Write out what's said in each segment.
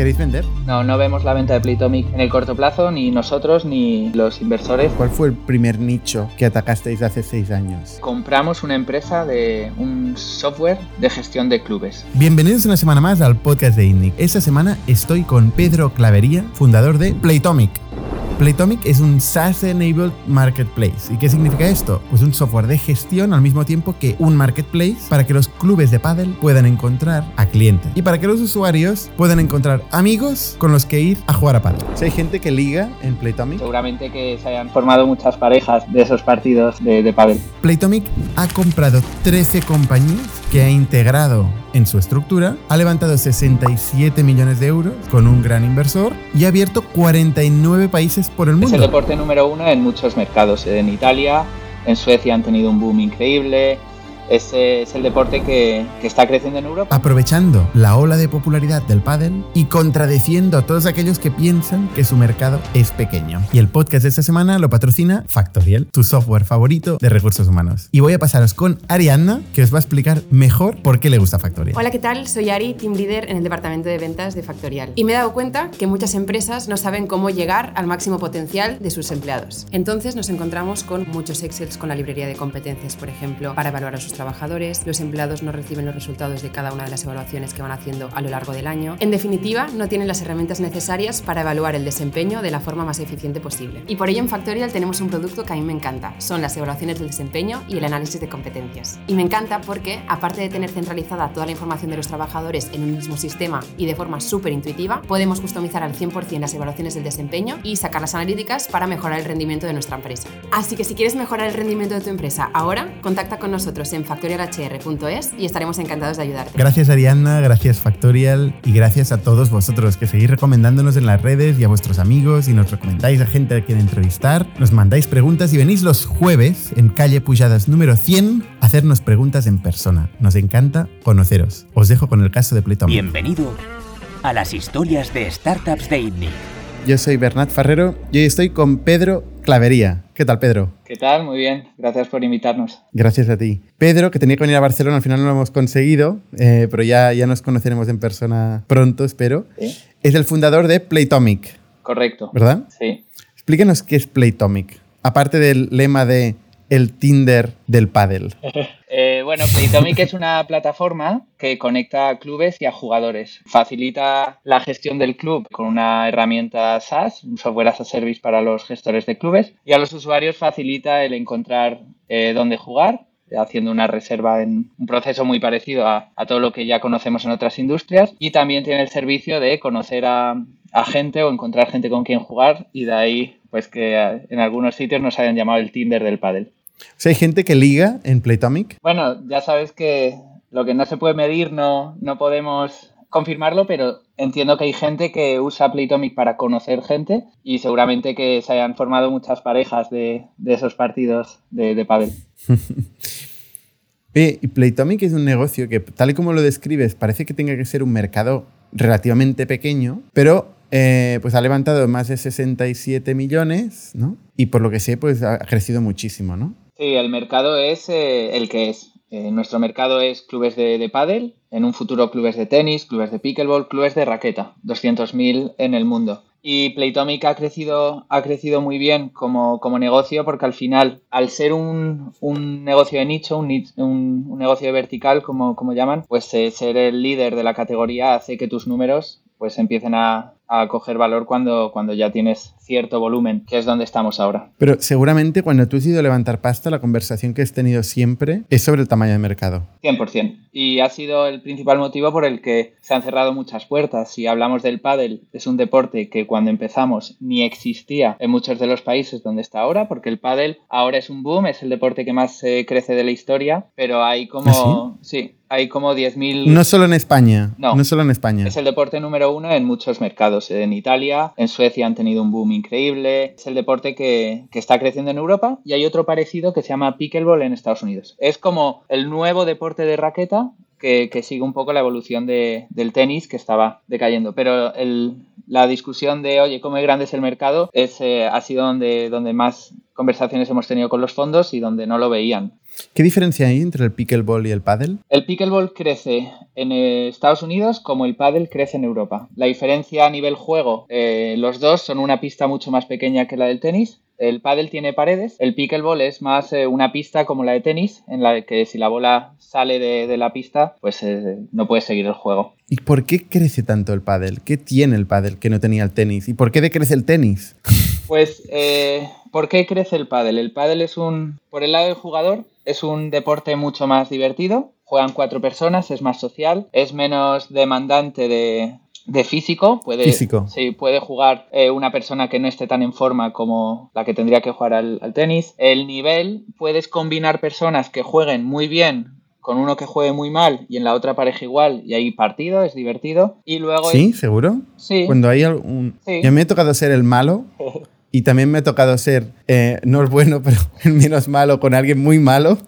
¿Queréis vender? No, no vemos la venta de Playtomic en el corto plazo, ni nosotros ni los inversores. ¿Cuál fue el primer nicho que atacasteis hace seis años? Compramos una empresa de un software de gestión de clubes. Bienvenidos una semana más al podcast de INNIC. Esta semana estoy con Pedro Clavería, fundador de Playtomic. Playtomic es un SaaS-enabled marketplace. ¿Y qué significa esto? Pues un software de gestión al mismo tiempo que un marketplace para que los clubes de pádel puedan encontrar a clientes y para que los usuarios puedan encontrar amigos con los que ir a jugar a pádel. Si hay gente que liga en Playtomic. Seguramente que se hayan formado muchas parejas de esos partidos de, de pádel. Playtomic ha comprado 13 compañías que ha integrado en su estructura, ha levantado 67 millones de euros con un gran inversor y ha abierto 49 países por el mundo. Es el deporte número uno en muchos mercados. En Italia, en Suecia han tenido un boom increíble, ese es el deporte que, que, está creciendo en Europa. Aprovechando la ola de popularidad del pádel y contradeciendo a todos aquellos que piensan que su mercado es pequeño. Y el podcast de esta semana lo patrocina Factorial, tu software favorito de recursos humanos. Y voy a pasaros con Arianna, que os va a explicar mejor por qué le gusta Factorial. Hola, ¿qué tal? Soy Ari, team leader en el departamento de ventas de Factorial. Y me he dado cuenta que muchas empresas no saben cómo llegar al máximo potencial de sus empleados. Entonces nos encontramos con muchos Excels con la librería de competencias, por ejemplo, para evaluar a sus trabajadores, los empleados no reciben los resultados de cada una de las evaluaciones que van haciendo a lo largo del año. En definitiva, no tienen las herramientas necesarias para evaluar el desempeño de la forma más eficiente posible. Y por ello en Factorial tenemos un producto que a mí me encanta, son las evaluaciones del desempeño y el análisis de competencias. Y me encanta porque, aparte de tener centralizada toda la información de los trabajadores en un mismo sistema y de forma súper intuitiva, podemos customizar al 100% las evaluaciones del desempeño y sacar las analíticas para mejorar el rendimiento de nuestra empresa. Así que si quieres mejorar el rendimiento de tu empresa ahora, contacta con nosotros en factorialhr.es y estaremos encantados de ayudarte. Gracias Arianna, gracias Factorial y gracias a todos vosotros que seguís recomendándonos en las redes y a vuestros amigos y nos recomendáis a gente a quien entrevistar, nos mandáis preguntas y venís los jueves en calle Pujadas número 100 a hacernos preguntas en persona. Nos encanta conoceros. Os dejo con el caso de Playtomic. Bienvenido a las historias de startups de ITNIC. Yo soy Bernat Ferrero y hoy estoy con Pedro Clavería. ¿Qué tal, Pedro? ¿Qué tal? Muy bien. Gracias por invitarnos. Gracias a ti. Pedro, que tenía que venir a Barcelona, al final no lo hemos conseguido, eh, pero ya, ya nos conoceremos en persona pronto, espero. ¿Sí? Es el fundador de Playtomic. Correcto. ¿Verdad? Sí. Explíquenos qué es Playtomic. Aparte del lema de el Tinder del pádel. Eh, bueno, Playtomic es una plataforma que conecta a clubes y a jugadores. Facilita la gestión del club con una herramienta SaaS, un software as a service para los gestores de clubes, y a los usuarios facilita el encontrar eh, dónde jugar, haciendo una reserva en un proceso muy parecido a, todo lo que ya conocemos en otras industrias. Y también tiene el servicio de conocer a, a gente o encontrar gente con quien jugar y de ahí pues que en algunos sitios nos hayan llamado el Tinder del pádel. O sea, hay gente que liga en Playtomic. Bueno, ya sabes que lo que no se puede medir no, no podemos confirmarlo, pero entiendo que hay gente que usa Playtomic para conocer gente y seguramente que se hayan formado muchas parejas de, de esos partidos de, de pádel. Y Playtomic es un negocio que, tal y como lo describes, parece que tenga que ser un mercado relativamente pequeño, pero eh, pues ha levantado más de 67 millones, ¿no? Y por lo que sé, pues ha crecido muchísimo, ¿no? Sí, el mercado es eh, el que es. Eh, nuestro mercado es clubes de, de pádel, en un futuro clubes de tenis, clubes de pickleball, clubes de raqueta, 200.000 en el mundo. Y Playtomic ha crecido, ha crecido muy bien como, como negocio porque al final, al ser un, un negocio de nicho, un, un, un, negocio vertical, como, como llaman, pues eh, ser el líder de la categoría hace que tus números pues empiecen a, a coger valor cuando, cuando ya tienes cierto volumen, que es donde estamos ahora. Pero seguramente cuando tú has ido a levantar pasta, la conversación que has tenido siempre es sobre el tamaño de mercado. 100%. Y ha sido el principal motivo por el que se han cerrado muchas puertas. Si hablamos del pádel, es un deporte que cuando empezamos ni existía en muchos de los países donde está ahora, porque el pádel ahora es un boom, es el deporte que más eh, crece de la historia, pero hay como... ¿Ah, sí? sí hay como 10.000... No solo en España. No, no solo en España. Es el deporte número uno en muchos mercados. En Italia, en Suecia han tenido un boom increíble. Es el deporte que, que, está creciendo en Europa. Y hay otro parecido que se llama pickleball en Estados Unidos. Es como el nuevo deporte de raqueta que, que sigue un poco la evolución de, del tenis que estaba decayendo. Pero el, la discusión de, oye, cómo es grande es el mercado, es, eh, ha sido donde, donde más conversaciones hemos tenido con los fondos y donde no lo veían. ¿Qué diferencia hay entre el pickleball y el paddle? El pickleball crece en Estados Unidos como el paddle crece en Europa. La diferencia a nivel juego, eh, los dos son una pista mucho más pequeña que la del tenis. El paddle tiene paredes, el pickleball es más eh, una pista como la de tenis, en la que si la bola sale de, la pista, pues eh, no puedes seguir el juego. ¿Y por qué crece tanto el paddle? ¿Qué tiene el paddle que no tenía el tenis? ¿Y por qué decrece el tenis? Pues, ¿por qué crece el paddle? El paddle es un, por el lado del jugador, es un deporte mucho más divertido. Juegan cuatro personas, es más social, es menos demandante de, físico. Puede, físico. Sí, puede jugar eh, una persona que no esté tan en forma como la que tendría que jugar al, al, tenis. El nivel, puedes combinar personas que jueguen muy bien con uno que juegue muy mal y en la otra pareja igual y hay partido, es divertido. Y luego... ¿Sí? ¿Seguro? Sí. Cuando hay algún... Sí. Yo me he tocado ser el malo Y también me ha tocado ser, eh, no el bueno, pero menos malo con alguien muy malo.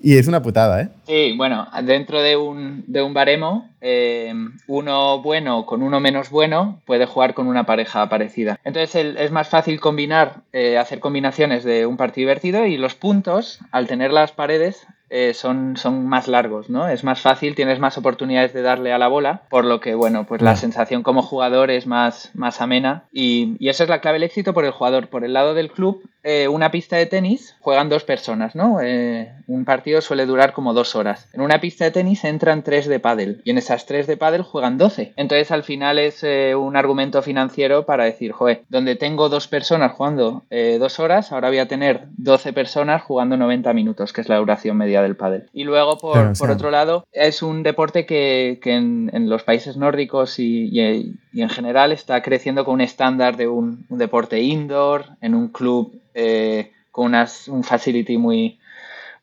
Y es una putada, ¿eh? Sí, bueno, dentro de un, de un baremo, eh, uno bueno con uno menos bueno puede jugar con una pareja parecida. Entonces es más fácil combinar, eh, hacer combinaciones de un partido divertido y los puntos, al tener las paredes, eh, son, son más largos, ¿no? Es más fácil, tienes más oportunidades de darle a la bola, por lo que, bueno, pues la sensación como jugador es más, más amena y, y esa es la clave del éxito por el jugador. Por el lado del club, eh, una pista de tenis juegan dos personas, ¿no? Eh, un partido suele durar como dos horas. En una pista de tenis entran tres de pádel y en esas tres de pádel juegan doce. Entonces al final es eh, un argumento financiero para decir, joder, donde tengo dos personas jugando dos horas, ahora voy a tener doce personas jugando 90 minutos, que es la duración media del pádel. Y luego, por, por otro lado, es un deporte que, que en, los países nórdicos y, y, en general está creciendo con un estándar de un, un deporte indoor, en un club eh, con unas, un facility muy,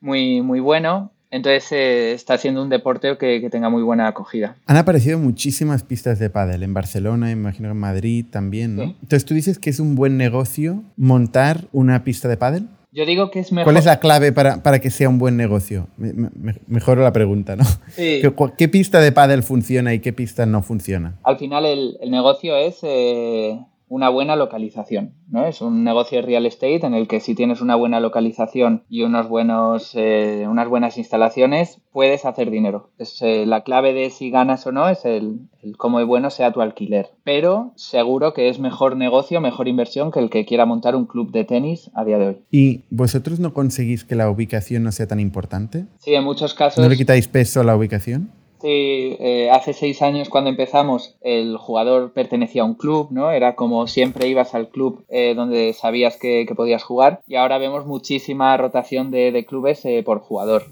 muy, muy bueno. Entonces eh, está haciendo un deporte que, tenga muy buena acogida. Han aparecido muchísimas pistas de pádel en Barcelona, imagino en Madrid también, ¿no? Entonces tú dices que es un buen negocio montar una pista de pádel. Yo digo que es mejor. ¿Cuál es la clave para, para que sea un buen negocio? Me, mejoro la pregunta, ¿no? ¿Qué, pista de pádel funciona y qué pista no funciona? Al final el, el negocio es eh, una buena localización. ¿no? Es un negocio de real estate en el que si tienes una buena localización y unos buenos, eh, unas buenas instalaciones, puedes hacer dinero. Es, eh, la clave de si ganas o no es el, cómo de bueno sea tu alquiler. Pero seguro que es mejor negocio, mejor inversión que el que quiera montar un club de tenis a día de hoy. ¿Y vosotros no conseguís que la ubicación no sea tan importante? Sí, en muchos casos. ¿No le quitáis peso a la ubicación? Sí, eh, hace seis años cuando empezamos el jugador pertenecía a un club, ¿no? Era como siempre ibas al club eh, donde sabías que, podías jugar y ahora vemos muchísima rotación de, clubes eh, por jugador.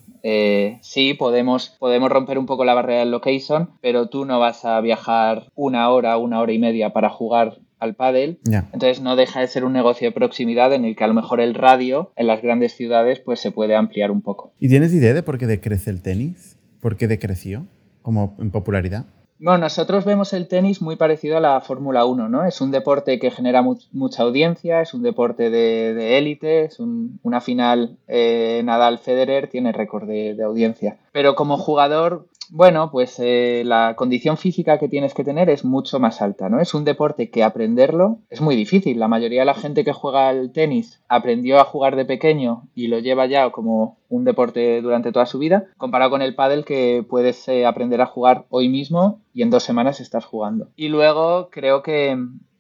sí, podemos, podemos romper un poco la barrera del location, pero tú no vas a viajar una hora, una hora y media para jugar al pádel. Entonces no deja de ser un negocio de proximidad en el que a lo mejor el radio en las grandes ciudades pues se puede ampliar un poco. ¿Y tienes idea de por qué decrece el tenis? ¿Por qué decreció? Como en popularidad? Bueno, nosotros vemos el tenis muy parecido a la Fórmula 1, ¿no? Es un deporte que genera mucha audiencia, es un deporte de élite, es una final eh, Nadal-Federer, tiene récord de, audiencia. Pero como jugador, bueno, pues eh, la condición física que tienes que tener es mucho más alta, ¿no? Es un deporte que aprenderlo es muy difícil. La mayoría de la gente que juega al tenis aprendió a jugar de pequeño y lo lleva ya como un deporte durante toda su vida, comparado con el pádel que puedes eh, aprender a jugar hoy mismo y en dos semanas estás jugando. Y luego creo que,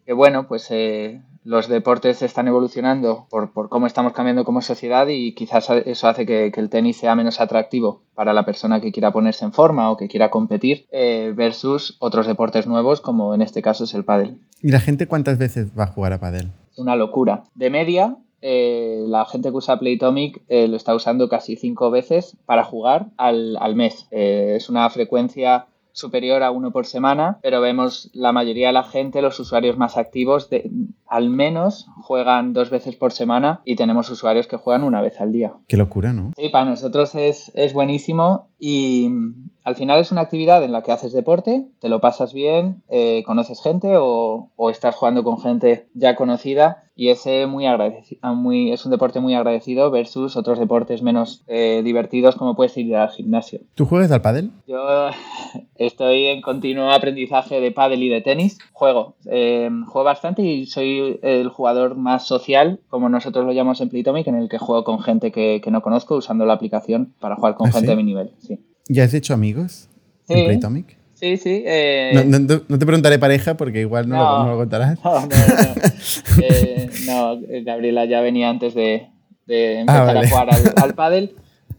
bueno, pues eh, los deportes están evolucionando por, cómo estamos cambiando como sociedad y quizás eso hace que, el tenis sea menos atractivo para la persona que quiera ponerse en forma o que quiera competir eh, versus otros deportes nuevos como en este caso es el pádel. ¿Y la gente cuántas veces va a jugar a pádel? Es una locura. De media, eh, la gente que usa Playtomic eh, lo está usando casi cinco veces para jugar al, al mes. es una frecuencia superior a uno por semana, pero vemos la mayoría de la gente, los usuarios más activos, de, al menos juegan dos veces por semana y tenemos usuarios que juegan una vez al día. Qué locura, ¿no? Sí, para nosotros es, es buenísimo y al final es una actividad en la que haces deporte, te lo pasas bien, eh, conoces gente o, o, estás jugando con gente ya conocida y ese muy ah, muy, es un deporte muy agradecido versus otros deportes menos eh, divertidos como puedes ir al gimnasio. ¿Tú juegas al pádel? Yo estoy en continuo aprendizaje de pádel y de tenis. Juego, eh, juego bastante y soy soy el jugador más social, como nosotros lo llamamos en Playtomic, en el que juego con gente que, no conozco usando la aplicación para jugar con ¿Ah, gente de mi nivel. Sí. ¿Ya has hecho amigos en Playtomic? Sí, sí. Eh, no, te preguntaré pareja porque igual no, lo, contarás. No, no, eh, no. Gabriela ya venía antes de, de empezar a jugar al, al pádel.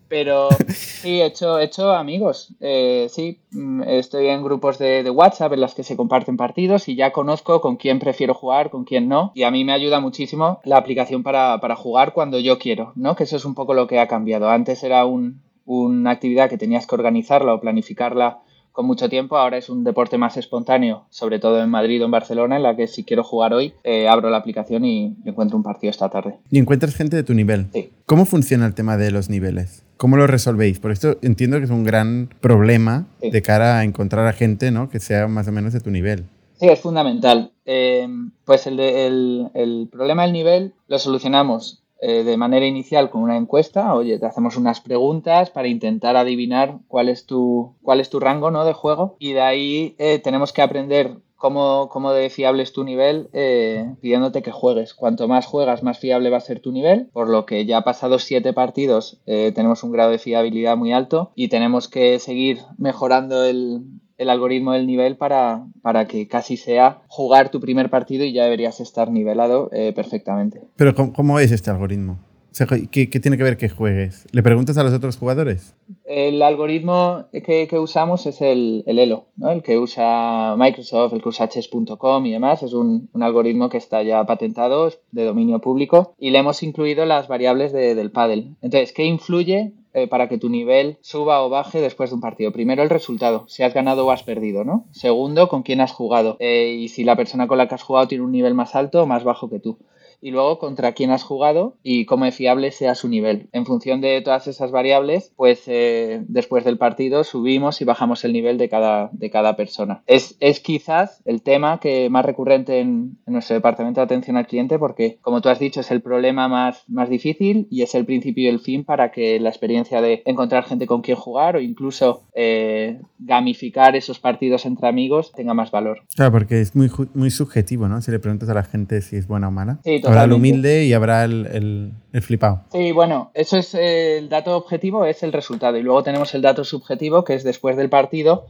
Pero sí, he hecho, he hecho amigos. Eh, sí, mm, estoy en grupos de, WhatsApp en las que se comparten partidos y ya conozco con quién prefiero jugar, con quién no. Y a mí me ayuda muchísimo la aplicación para, para jugar cuando yo quiero, ¿no? Que eso es un poco lo que ha cambiado. Antes era un, una actividad que tenías que organizarla o planificarla con mucho tiempo. Ahora es un deporte más espontáneo, sobre todo en Madrid o en Barcelona, en la que si quiero jugar hoy, eh, abro la aplicación y encuentro un partido esta tarde. ¿Y encuentras gente de tu nivel? Sí. ¿Cómo funciona el tema de los niveles? ¿Cómo lo resolvéis? Por esto entiendo que es un gran problema de cara a encontrar a gente ¿no? que sea más o menos de tu nivel. Sí, es fundamental. Eh, pues el, el problema del nivel lo solucionamos eh, de manera inicial con una encuesta. Oye, te hacemos unas preguntas para intentar adivinar cuál es tu, cuál es tu rango ¿no? de juego. Y de ahí eh, tenemos que aprender cómo, cómo, de fiable es tu nivel eh, pidiéndote que juegues. Cuanto más juegas, más fiable va a ser tu nivel. Por lo que ya pasados siete partidos tenemos un grado de fiabilidad muy alto y tenemos que seguir mejorando el, el algoritmo del nivel para, para, que casi sea jugar tu primer partido y ya deberías estar nivelado eh, perfectamente. Pero ¿cómo, es este algoritmo? ¿Qué, tiene que ver que juegues? ¿Le preguntas a los otros jugadores? El algoritmo que, usamos es el, Elo, ¿no? el que usa Microsoft, el que usa chess.com y demás. Es un, algoritmo que está ya patentado, de dominio público, y le hemos incluido las variables del paddle. Entonces, ¿qué influye eh, para que tu nivel suba o baje después de un partido. Primero el resultado, si has ganado o has perdido, ¿no? Segundo, con quién has jugado eh, y si la persona con la que has jugado tiene un nivel más alto o más bajo que tú y luego contra quién has jugado y cómo de fiable sea su nivel. En función de todas esas variables, pues eh, después del partido subimos y bajamos el nivel de cada, de cada persona. Es, es quizás el tema que más recurrente en, nuestro departamento de atención al cliente porque, como tú has dicho, es el problema más, más difícil y es el principio y el fin para que la experiencia de encontrar gente con quien jugar o incluso eh, gamificar esos partidos entre amigos tenga más valor. Claro, porque es muy, muy subjetivo, ¿no? Si le preguntas a la gente si es buena o mala. Sí, Habrá el humilde y habrá el, el, flipado. Sí, bueno, eso es el dato objetivo, es el resultado. Y luego tenemos el dato subjetivo, que es después del partido.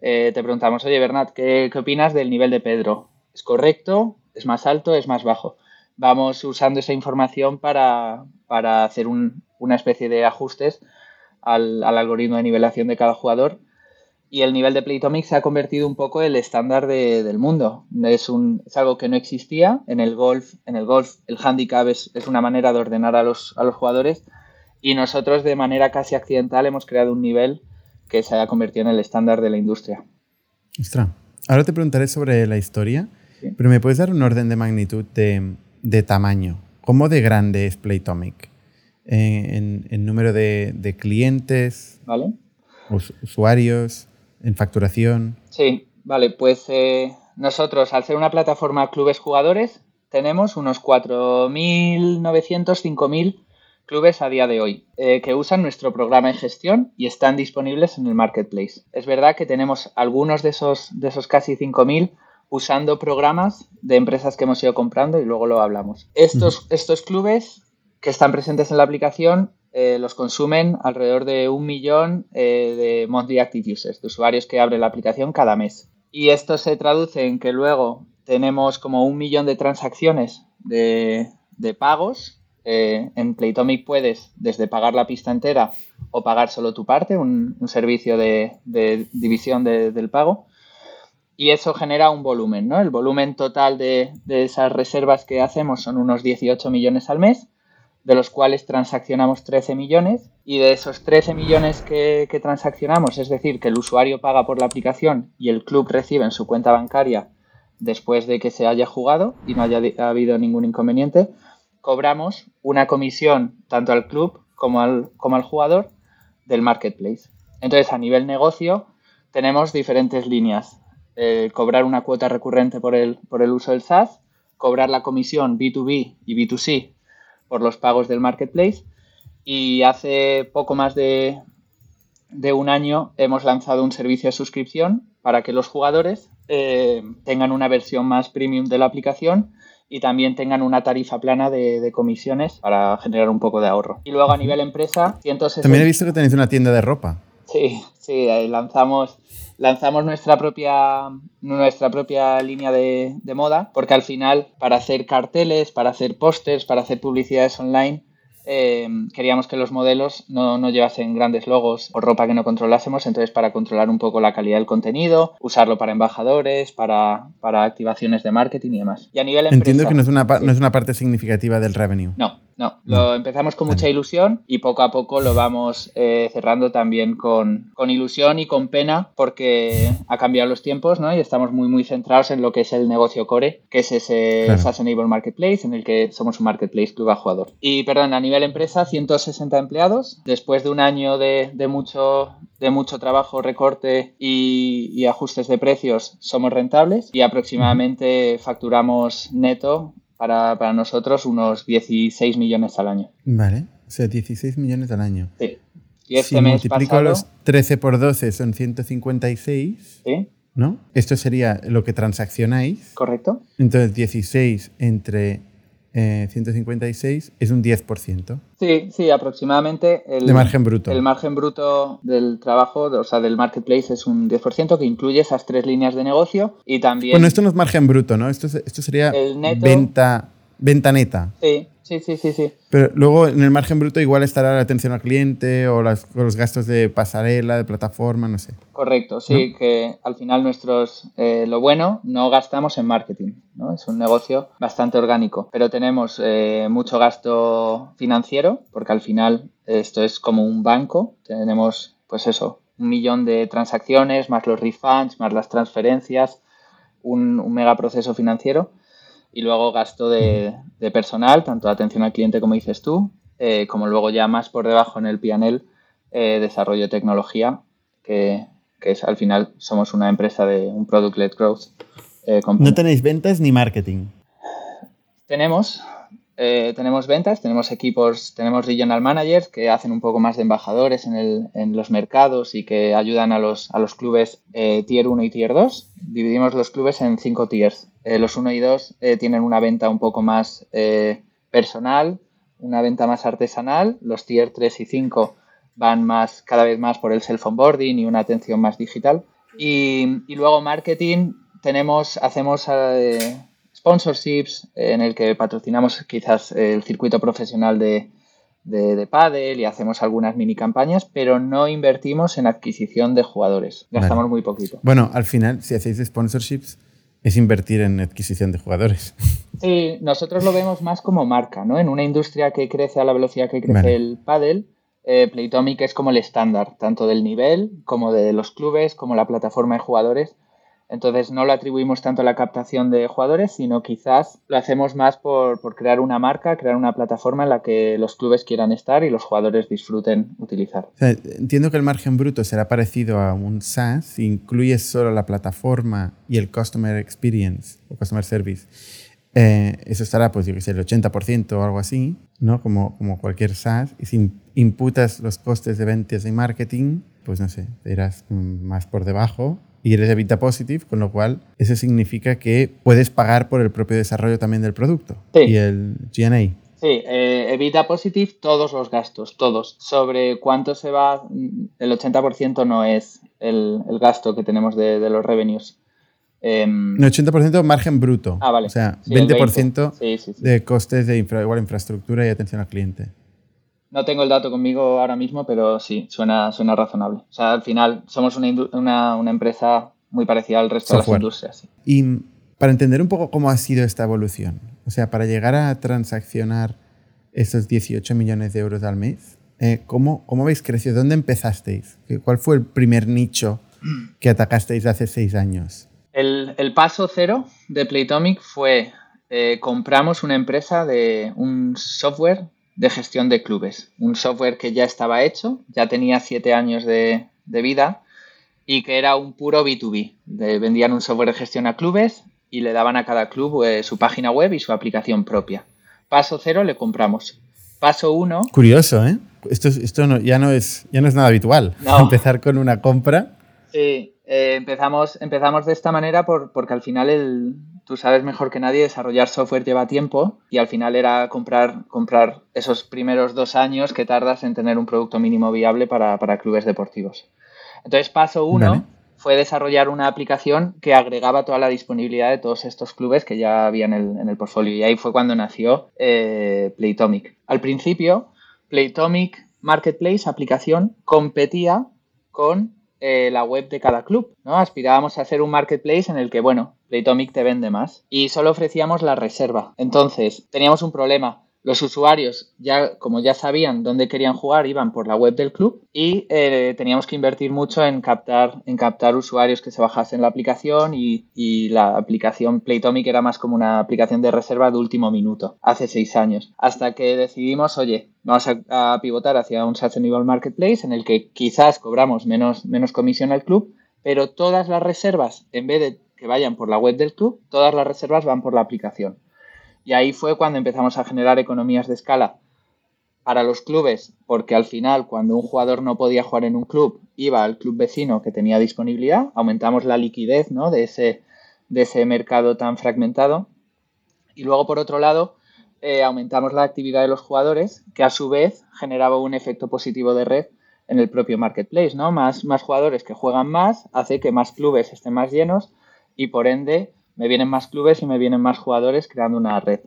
Eh, te preguntamos, oye, Bernat, ¿qué, ¿qué, opinas del nivel de Pedro? ¿Es correcto? ¿Es más alto? ¿Es más bajo? Vamos usando esa información para, para hacer un, una especie de ajustes al, al algoritmo de nivelación de cada jugador y el nivel de Playtomic se ha convertido un poco en el estándar del mundo. Es, un, es algo que no existía en el golf. En el golf el handicap es, una manera de ordenar a los, a los jugadores y nosotros de manera casi accidental hemos creado un nivel que se haya convertido en el estándar de la industria. Ostras. Ahora te preguntaré sobre la historia, pero ¿me puedes dar un orden de magnitud de, tamaño? ¿Cómo de grande es Playtomic? Eh, en, número de, de clientes, ¿Vale? usuarios en facturación? Sí, vale, pues eh, nosotros al ser una plataforma clubes jugadores tenemos unos 4.900, 5.000 clubes a día de hoy eh, que usan nuestro programa de gestión y están disponibles en el marketplace. Es verdad que tenemos algunos de esos, de esos casi 5.000 usando programas de empresas que hemos ido comprando y luego lo hablamos. Estos, estos clubes que están presentes en la aplicación eh, los consumen alrededor de un millón eh, de monthly active users, de usuarios que abren la aplicación cada mes. Y esto se traduce en que luego tenemos como un millón de transacciones de, pagos. Eh, en Playtomic puedes desde pagar la pista entera o pagar solo tu parte, un, servicio de, división del pago. Y eso genera un volumen, ¿no? El volumen total de, de esas reservas que hacemos son unos 18 millones al mes de los cuales transaccionamos 13 millones y de esos 13 millones que, transaccionamos, es decir, que el usuario paga por la aplicación y el club recibe en su cuenta bancaria después de que se haya jugado y no haya habido ningún inconveniente, cobramos una comisión tanto al club como al, como al jugador del marketplace. Entonces, a nivel negocio, tenemos diferentes líneas. Eh, cobrar una cuota recurrente por el, por el uso del SaaS, cobrar la comisión B2B y B2C por los pagos del marketplace y hace poco más de, un año hemos lanzado un servicio de suscripción para que los jugadores eh, tengan una versión más premium de la aplicación y también tengan una tarifa plana de, comisiones para generar un poco de ahorro. Y luego a nivel empresa, 160... También he visto que tenéis una tienda de ropa. Sí, sí, lanzamos, lanzamos nuestra propia, nuestra propia línea de, de moda, porque al final para hacer carteles, para hacer pósters, para hacer publicidades online, eh, queríamos que los modelos no, no, llevasen grandes logos o ropa que no controlásemos, entonces para controlar un poco la calidad del contenido, usarlo para embajadores, para, para activaciones de marketing y demás. Y a nivel Entiendo que no es, una, no es una parte significativa del revenue. No, no, lo empezamos con mucha ilusión y poco a poco lo vamos eh, cerrando también con, con, ilusión y con pena porque ha cambiado los tiempos ¿no? y estamos muy muy centrados en lo que es el negocio core, que es ese claro. Marketplace en el que somos un marketplace club a jugador. Y perdón, a nivel empresa, 160 empleados. Después de un año de, de mucho, de mucho trabajo, recorte y, y ajustes de precios, somos rentables y aproximadamente facturamos neto para, para nosotros unos 16 millones al año. Vale, o sea, 16 millones al año. Sí. Y este si mes multiplico pasado, los 13 por 12 son 156, ¿Sí? ¿no? Esto sería lo que transaccionáis. ¿Correcto? Entonces 16 entre eh, 156 es un 10%. Sí, sí, aproximadamente. El, De margen bruto. El margen bruto del trabajo, o sea, del marketplace es un 10% que incluye esas tres líneas de negocio y también Bueno, esto no es margen bruto, ¿no? Esto, es- esto sería El neto- venta, venta neta. Sí, sí, sí, sí, sí. Pero luego en el margen bruto igual estará la atención al cliente o, las- los gastos de pasarela, de plataforma, no sé. Correcto, sí, que al final nuestros, eh, lo bueno, no gastamos en marketing, ¿no? Es un negocio bastante orgánico, pero tenemos eh, mucho gasto financiero, porque al final esto es como un banco, tenemos, pues eso, un millón de transacciones, más los refunds, más las transferencias, un, un mega proceso financiero, y luego gasto de, de personal, tanto de atención al cliente como dices tú, eh, como luego ya más por debajo en el PNL, eh, desarrollo de tecnología, que, que es al final somos una empresa de un product-led growth. eh. No tenéis ventas ni marketing. Tenemos, eh, tenemos ventas, tenemos equipos, tenemos regional managers que hacen un poco más de embajadores en, el- en los mercados y que ayudan a los, a los clubes eh, tier 1 y tier 2. Dividimos los clubes en cinco tiers. Eh, los 1 y 2 eh, tienen una venta un poco más personal, una venta más artesanal. Los tier 3 y 5 van más, cada vez más por el self-onboarding y una atención más digital. Y, y luego marketing, tenemos, hacemos sponsorships en el que patrocinamos quizás el circuito profesional de, de, de pádel y hacemos algunas mini campañas, pero no invertimos en adquisición de jugadores. Gastamos Vale. muy poquito. Bueno, al final, si hacéis sponsorships, es invertir en adquisición de jugadores. Sí, nosotros lo vemos más como marca, ¿no? En una industria que crece a la velocidad que crece Vale. el pádel, eh, Playtomic es como el estándar, tanto del nivel como de los clubes, como la plataforma de jugadores. Entonces no lo atribuimos tanto a la captación de jugadores, sino quizás lo hacemos más por, por crear una marca, crear una plataforma en la que los clubes quieran estar y los jugadores disfruten utilizar. Entiendo que el margen bruto será parecido a un SaaS si incluyes solo la plataforma y el Customer Experience o Customer Service. Eh, eso estará, pues, yo que sé, el 80% o algo así, ¿no? Como, como cualquier SaaS. Y si imputas los costes de ventas y marketing, pues no sé, más por debajo y eres EBITDA positive, con lo cual eso significa que puedes pagar por el propio desarrollo también del producto Sí. y el G&A. Sí, eh, evita positive todos los gastos, todos. Sobre cuánto se va, el 80% no es el, el gasto que tenemos de, de los revenues. Em, Un 80% margen bruto. Ah, vale. O sea, Sí, el 20% 20. Sí, sí, sí. de costes de infra- igual infraestructura y atención al cliente. No tengo el dato conmigo ahora mismo, pero sí, suena, suena razonable. O sea, al final somos una, una, una empresa muy parecida al resto Software. de las industrias. sí. Y para entender un poco cómo ha sido esta evolución, o sea, para llegar a transaccionar estos 18 millones de euros al mes, eh, ¿cómo, ¿cómo habéis crecido? ¿Dónde empezasteis? ¿Qué- ¿Cuál fue el primer nicho que atacasteis hace seis años? El, el paso cero de Playtomic fue eh, compramos una empresa de un software de gestión de clubes. Un software que ya estaba hecho, ya tenía siete años de, de vida y que era un puro B2B. De- vendían un software de gestión a clubes y le daban a cada club eh, su página web y su aplicación propia. Paso cero le compramos. Paso uno, Curioso, ¿eh? Esto, es- esto no- ya, no es, ya no es nada habitual. No. Empezar con una compra. Sí, Eh, empezamos, empezamos de esta manera por, porque al final el, tú sabes mejor que nadie, desarrollar software lleva tiempo y al final era comprar, comprar esos primeros dos años que tardas en tener un producto mínimo viable para, clubes deportivos. Entonces, paso uno fue desarrollar una aplicación que agregaba toda la disponibilidad de todos estos clubes que ya había en el, portfolio. Y ahí fue cuando nació eh, Playtomic. Al principio, Playtomic Marketplace, aplicación, competía con eh, la web de cada club. ¿no? Aspirábamos a hacer un marketplace en el que, bueno, Playtomic te vende más. Y solo ofrecíamos la reserva. Entonces, teníamos un problema los usuarios, ya como ya sabían dónde querían jugar, iban por la web del club y eh, teníamos que invertir mucho en captar, en captar usuarios que se bajasen la aplicación y, la aplicación Playtomic era más como una aplicación de reserva de último minuto, hace seis años. Hasta que decidimos, oye, vamos a, pivotar hacia un Sustainable Marketplace en el que quizás cobramos menos, menos comisión al club, pero todas las reservas, en vez de que vayan por la web del club, todas las reservas van por la aplicación. Y ahí fue cuando empezamos a generar economías de escala para los clubes, porque al final cuando un jugador no podía jugar en un club, iba al club vecino que tenía disponibilidad, aumentamos la liquidez ¿no? de, ese, de ese mercado tan fragmentado. Y luego, por otro lado, eh, aumentamos la actividad de los jugadores, que a su vez generaba un efecto positivo de red en el propio marketplace, ¿no? Más, más jugadores que juegan más, hace que más clubes estén más llenos y por ende me vienen más clubes y me vienen más jugadores creando una red.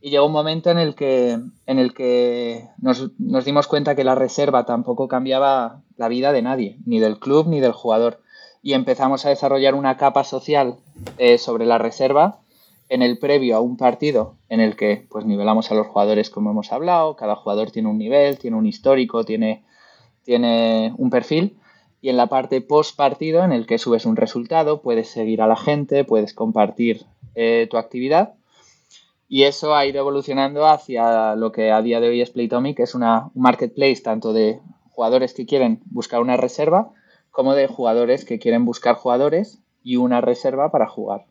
Y llegó un momento en el que, en el que nos, dimos cuenta que la reserva tampoco cambiaba la vida de nadie, ni del club ni del jugador. Y empezamos a desarrollar una capa social eh, sobre la reserva en el previo a un partido en el que pues nivelamos a los jugadores como hemos hablado, cada jugador tiene un nivel, tiene un histórico, tiene, tiene un perfil y en la parte post partido en el que subes un resultado, puedes seguir a la gente, puedes compartir eh, tu actividad y eso ha ido evolucionando hacia lo que a día de hoy es Playtomic, que es una, un marketplace tanto de jugadores que quieren buscar una reserva como de jugadores que quieren buscar jugadores y una reserva para jugar.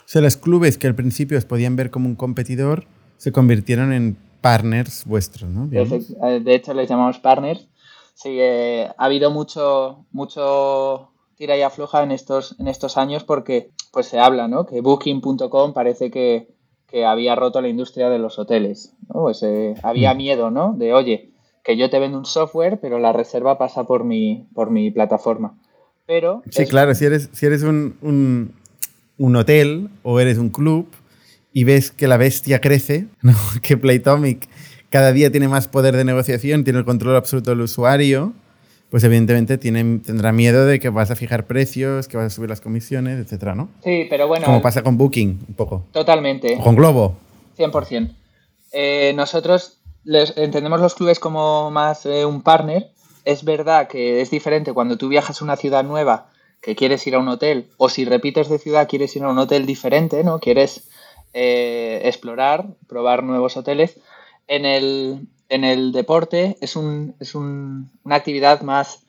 O sea, los clubes que al principio os podían ver como un competidor se convirtieron en partners vuestros, ¿no? De hecho, les llamamos partners Sí, eh, ha habido mucho, mucho tira y afloja en estos, en estos años porque pues se habla, ¿no? Que Booking.com parece que, había roto la industria de los hoteles, ¿no? Pues eh, había mm. miedo, ¿no? De, oye, que yo te vendo un software, pero la reserva pasa por mi, por mi plataforma. Pero... Sí, claro, si eres, si eres un, un, un, hotel o eres un club y ves que la bestia crece, ¿no? que Playtomic cada día tiene más poder de negociación, tiene el control absoluto del usuario, pues evidentemente tiene, tendrá miedo de que vas a fijar precios, que vas a subir las comisiones, etcétera, ¿no? Sí, pero bueno. Como pasa con Booking, un poco. Totalmente. con Globo. 100%. Eh, nosotros entendemos los clubes como más eh, un partner. Es verdad que es diferente cuando tú viajas a una ciudad nueva que quieres ir a un hotel, o si repites de ciudad quieres ir a un hotel diferente, ¿no? Quieres eh, explorar, probar nuevos hoteles en el, en el deporte es, un, es un, una actividad más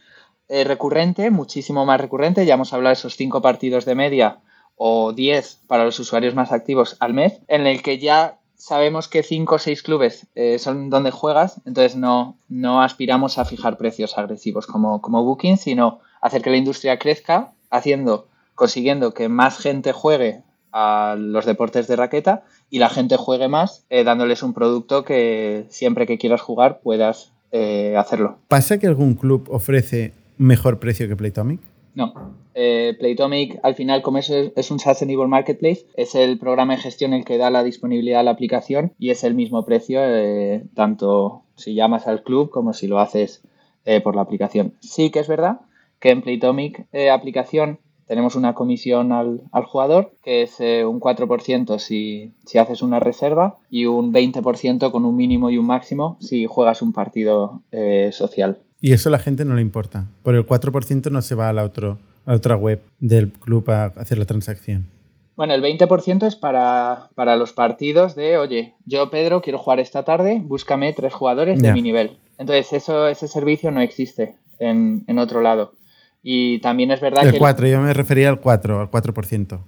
eh, recurrente, muchísimo más recurrente. Ya hemos hablado de esos cinco partidos de media o diez para los usuarios más activos al mes, en el que ya sabemos que cinco o seis clubes eh, son donde juegas, entonces no, no aspiramos a fijar precios agresivos como, como Booking, sino hacer que la industria crezca, haciendo, consiguiendo que más gente juegue a los deportes de raqueta y la gente juegue más, eh, dándoles un producto que siempre que quieras jugar puedas eh, hacerlo. ¿Pasa que algún club ofrece mejor precio que Playtomic? No. Eh, Playtomic, al final, como es, es un Sustainable Marketplace, es el programa de gestión el que da la disponibilidad a la aplicación y es el mismo precio, tanto si llamas al club como si lo haces por la aplicación. Sí que es verdad que en Playtomic aplicación tenemos una comisión al, jugador, que es eh, un 4% si, si, haces una reserva y un 20% con un mínimo y un máximo si juegas un partido eh, social. Y eso a la gente no le importa. Por el 4% no se va a la, otro, a otra web del club a hacer la transacción. Bueno, el 20% es para, los partidos de, oye, yo Pedro quiero jugar esta tarde, búscame tres jugadores de mi nivel. Entonces eso, ese servicio no existe en, en otro lado. Y también es verdad que... El 4, yo me refería al 4, al 4%.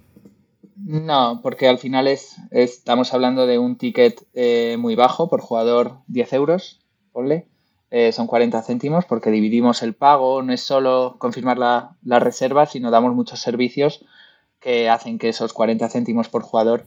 No, porque al final es, estamos hablando de un ticket eh, muy bajo por jugador 10 euros, ponle. eh, son 40 céntimos porque dividimos el pago, no es solo confirmar la, la reserva, sino damos muchos servicios que hacen que esos 40 céntimos por jugador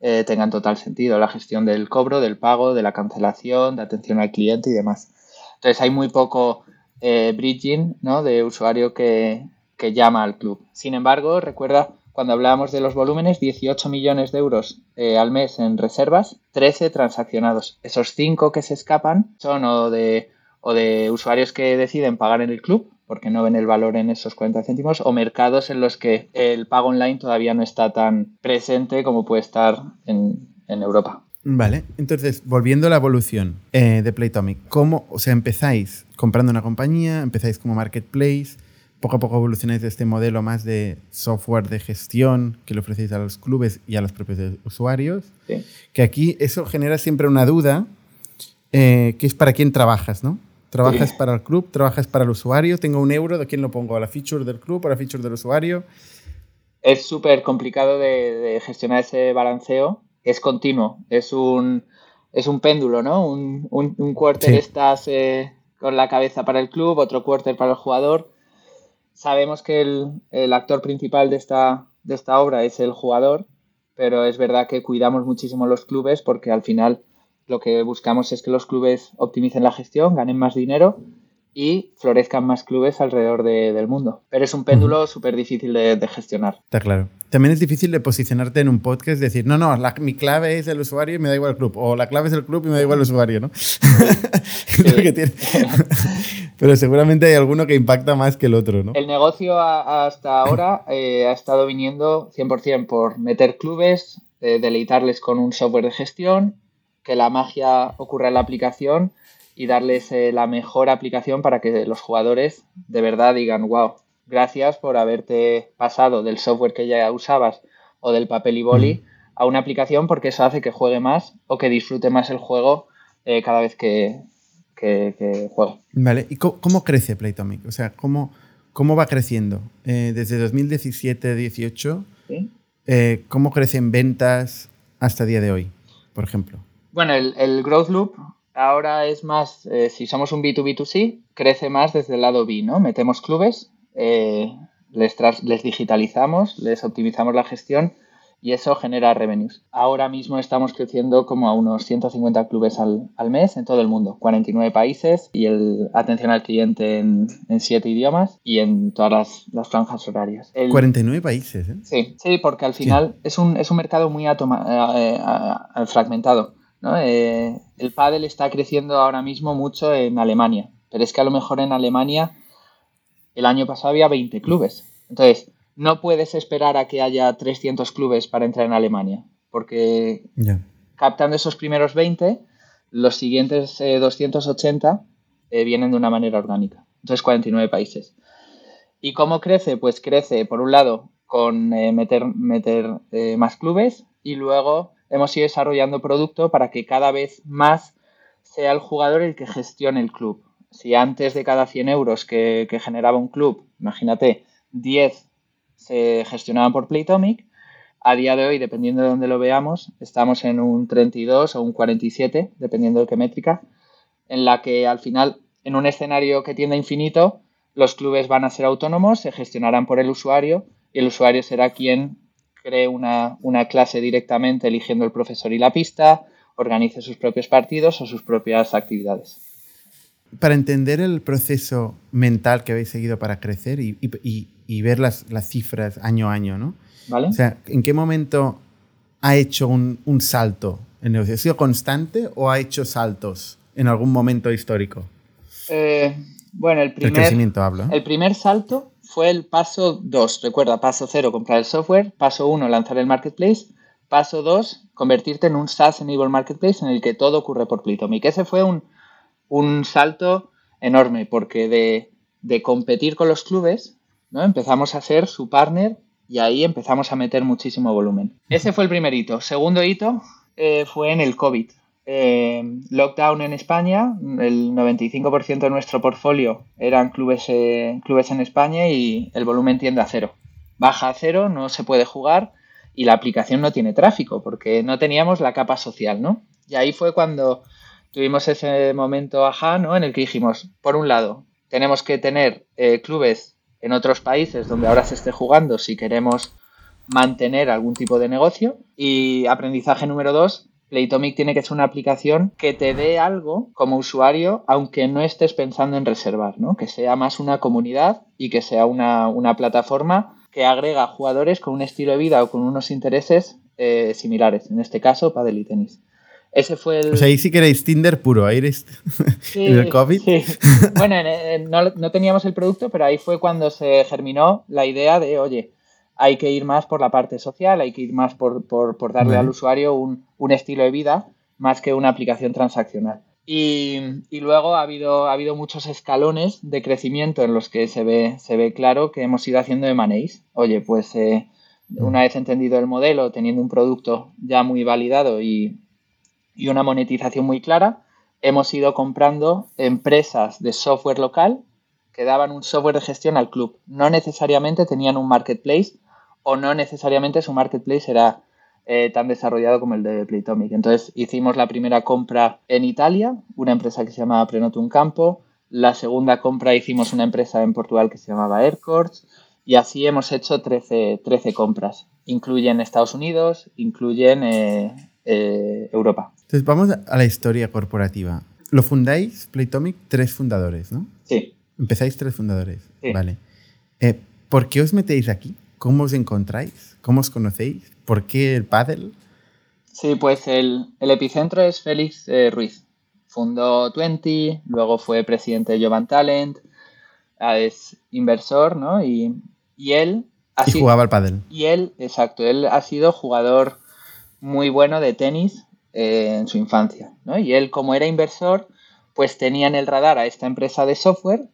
eh, tengan total sentido. La gestión del cobro, del pago, de la cancelación, de atención al cliente y demás. Entonces hay muy poco eh, bridging ¿no? de usuario que, que llama al club. Sin embargo, recuerda cuando hablábamos de los volúmenes, 18 millones de euros eh, al mes en reservas, 13 transaccionados. Esos 5 que se escapan son o de o de usuarios que deciden pagar en el club porque no ven el valor en esos 40 céntimos, o mercados en los que el pago online todavía no está tan presente como puede estar en, Europa. Vale, entonces, volviendo a la evolución eh, de Playtomic, ¿cómo, o sea, empezáis comprando una compañía, empezáis como marketplace, poco a poco evolucionáis de este modelo más de software de gestión que le ofrecéis a los clubes y a los propios usuarios, que aquí eso genera siempre una duda, eh, que es para quién trabajas, ¿no? ¿Trabajas para el club? ¿Trabajas para el usuario? ¿Tengo un euro? ¿De quién lo pongo? ¿A la feature del club o a la feature del usuario? Es súper complicado de, gestionar ese balanceo. Es continuo. Es un, es un péndulo, ¿no? Un, un, quarter estás eh, con la cabeza para el club, otro quarter para el jugador. Sabemos que el, el actor principal de esta, de esta obra es el jugador, pero es verdad que cuidamos muchísimo los clubes porque al final lo que buscamos es que los clubes optimicen la gestión, ganen más dinero y florezcan más clubes alrededor del mundo. Pero es un péndulo súper difícil de, gestionar. Está claro. También es difícil de posicionarte en un podcast, decir, no, no, mi clave es el usuario y me da igual el club. O la clave es el club y me da igual el usuario, ¿no? Pero seguramente hay alguno que impacta más que el otro, ¿no? El negocio hasta ahora eh, ha estado viniendo 100% por meter clubes, eh, deleitarles con un software de gestión que la magia ocurra en la aplicación y darles eh, la mejor aplicación para que los jugadores de verdad digan, wow, gracias por haberte pasado del software que ya usabas o del papel y boli a una aplicación porque eso hace que juegue más o que disfrute más el juego eh, cada vez que, que, juego. Vale, ¿y cómo, crece Playtomic? O sea, ¿cómo, cómo va creciendo? Eh, desde 2017-18, ¿cómo crecen ventas hasta el día de hoy, por ejemplo? Bueno, el, growth loop ahora es más, eh, si somos un B2B2C, crece más desde el lado B, ¿no? Metemos clubes, eh, les, les digitalizamos, les optimizamos la gestión y eso genera revenues. Ahora mismo estamos creciendo como a unos 150 clubes al, mes en todo el mundo, 49 países y el atención al cliente en, en 7 idiomas y en todas las, franjas horarias. 49 países, ¿eh? Sí, sí, porque al final es, un, es un mercado muy eh, fragmentado. Eh, el pádel está creciendo ahora mismo mucho en Alemania, pero es que a lo mejor en Alemania el año pasado había 20 clubes. Entonces, no puedes esperar a que haya 300 clubes para entrar en Alemania, porque captando esos primeros 20, los siguientes 280 eh, eh, vienen de una manera orgánica. Entonces, 49 países. ¿Y cómo crece? Pues crece, por un lado, con meter, meter más clubes y luego hemos ido desarrollando producto para que cada vez más sea el jugador el que gestione el club. Si antes de cada 100 euros que, generaba un club, imagínate, 10 se gestionaban por Playtomic, a día de hoy, dependiendo de dónde lo veamos, estamos en un 32 o un 47, dependiendo de qué métrica, en la que al final, en un escenario que tiende a infinito, los clubes van a ser autónomos, se gestionarán por el usuario y el usuario será quien cree una, clase directamente eligiendo el profesor y la pista, organice sus propios partidos o sus propias actividades. Para entender el proceso mental que habéis seguido para crecer y, ver las, cifras año a año, ¿no? ¿Vale? O sea, ¿en qué momento ha hecho un, salto el negocio? ¿Ha sido constante o ha hecho saltos en algún momento histórico? Eh, bueno, el primer, crecimiento hablo. el primer salto fue el paso 2. Recuerda, paso 0, comprar el software. Paso 1, lanzar el marketplace. Paso 2, convertirte en un SaaS Enable Marketplace en el que todo ocurre por Playtomic. Ese fue un, un salto enorme porque de, de, competir con los clubes, ¿no? empezamos a ser su partner y ahí empezamos a meter muchísimo volumen. Ese fue el primer hito. Segundo hito eh, fue en el COVID. Eh, lockdown en España, el 95% de nuestro portfolio eran clubes, eh, clubes en España y el volumen tiende a cero. Baja a cero, no se puede jugar y la aplicación no tiene tráfico porque no teníamos la capa social, ¿no? Y ahí fue cuando tuvimos ese momento ajá, ¿no? En el que dijimos, por un lado, tenemos que tener eh, clubes en otros países donde ahora se esté jugando si queremos mantener algún tipo de negocio. Y aprendizaje número dos, Playtomic tiene que ser una aplicación que te dé algo como usuario, aunque no estés pensando en reservar, ¿no? Que sea más una comunidad y que sea una, plataforma que agrega jugadores con un estilo de vida o con unos intereses eh, similares. En este caso, padel y tenis. Ese fue el... O sea, ahí sí queréis Tinder puro, ahí sí, el COVID. Sí. Bueno, no, no, teníamos el producto, pero ahí fue cuando se germinó la idea de, oye, hay que ir más por la parte social, hay que ir más por, por, darle al usuario un, un, estilo de vida más que una aplicación transaccional. Y, y, luego ha habido, ha habido muchos escalones de crecimiento en los que se ve, se ve claro que hemos ido haciendo de manéis. Oye, pues eh, una vez entendido el modelo, teniendo un producto ya muy validado y, y una monetización muy clara, hemos ido comprando empresas de software local que daban un software de gestión al club. No necesariamente tenían un marketplace o no necesariamente su marketplace era eh, tan desarrollado como el de Playtomic. Entonces hicimos la primera compra en Italia, una empresa que se llamaba Prenotum Campo. La segunda compra hicimos una empresa en Portugal que se llamaba Aircords. Y así hemos hecho 13, 13 compras. Incluyen Estados Unidos, incluyen eh, eh, Europa. Entonces vamos a la historia corporativa. Lo fundáis, Playtomic, tres fundadores, ¿no? Sí. Empezáis tres fundadores. Vale. ¿Por qué os metéis aquí? ¿Cómo os encontráis? ¿Cómo os conocéis? ¿Por qué el paddle? Sí, pues el, epicentro es Félix eh, Ruiz. Fundó Twenty, luego fue presidente de Jovan Talent, ah, es inversor, ¿no? Y, él... y jugaba al paddle. Y él, exacto, él ha sido jugador muy bueno de tenis eh, en su infancia. ¿no? Y él, como era inversor, pues tenía en el radar a esta empresa de software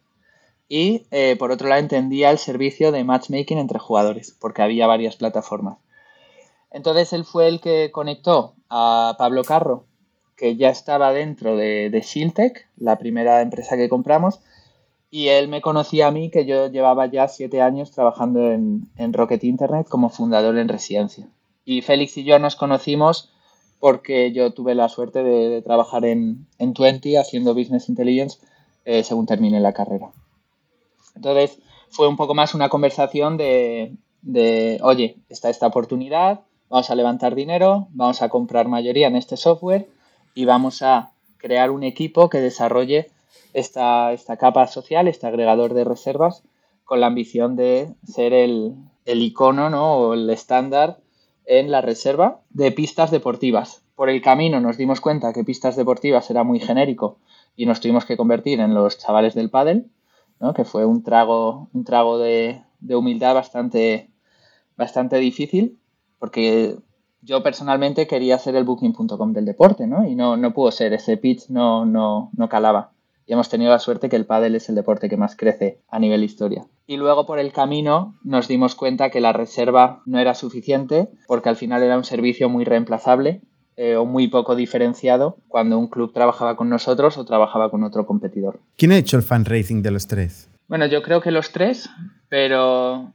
y, eh, por otro lado, entendía el servicio de matchmaking entre jugadores, porque había varias plataformas. Entonces, él fue el que conectó a Pablo Carro, que ya estaba dentro de, de la primera empresa que compramos, y él me conocía a mí, que yo llevaba ya siete años trabajando en, en Rocket Internet como fundador en residencia. Y Félix y yo nos conocimos porque yo tuve la suerte de, trabajar en, en Twenty haciendo Business Intelligence eh, según terminé la carrera. Entonces fue un poco más una conversación de, oye, está esta oportunidad, vamos a levantar dinero, vamos a comprar mayoría en este software y vamos a crear un equipo que desarrolle esta, esta capa social, este agregador de reservas, con la ambición de ser el, el icono ¿no? o el estándar en la reserva de pistas deportivas. Por el camino nos dimos cuenta que pistas deportivas era muy genérico y nos tuvimos que convertir en los chavales del pádel, que fue un trago, un trago de, humildad bastante, bastante difícil, porque yo personalmente quería ser el booking.com del deporte, ¿no? Y no, no pudo ser, ese pitch no, no, no calaba y hemos tenido la suerte que el pádel es el deporte que más crece a nivel historia. Y luego por el camino nos dimos cuenta que la reserva no era suficiente porque al final era un servicio muy reemplazable eh, o muy poco diferenciado cuando un club trabajaba con nosotros o trabajaba con otro competidor. ¿Quién ha hecho el fundraising de los tres? Bueno, yo creo que los tres, pero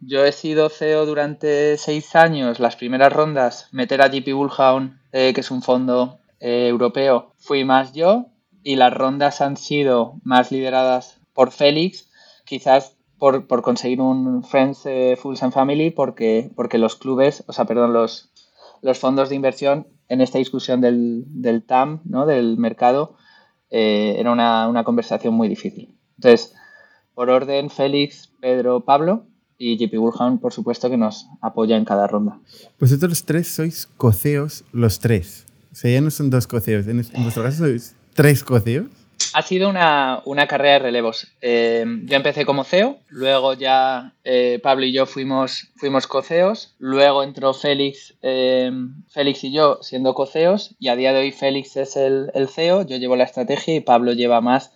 yo he sido CEO durante seis años, las primeras rondas, meter a JP Bullhound, eh, que es un fondo eh, europeo, fui más yo y las rondas han sido más lideradas por Félix, quizás por, conseguir un Friends eh, Fools and Family, porque, porque los clubes, o sea, perdón, los, los fondos de inversión en esta discusión del, del TAM, ¿no? del mercado, eh, era una, una, conversación muy difícil. Entonces, por orden, Félix, Pedro, Pablo y JP Bullhound, por supuesto, que nos apoya en cada ronda. Vosotros tres sois coceos los tres. O sea, ya no son dos coceos. En, en vuestro caso sois tres coceos? Ha sido una, carrera de relevos. Eh, yo empecé como CEO, luego ya eh, Pablo y yo fuimos, fuimos coceos, luego entró Félix, eh, Félix y yo siendo coceos, y a día de hoy Félix es el, el CEO, yo llevo la estrategia y Pablo lleva más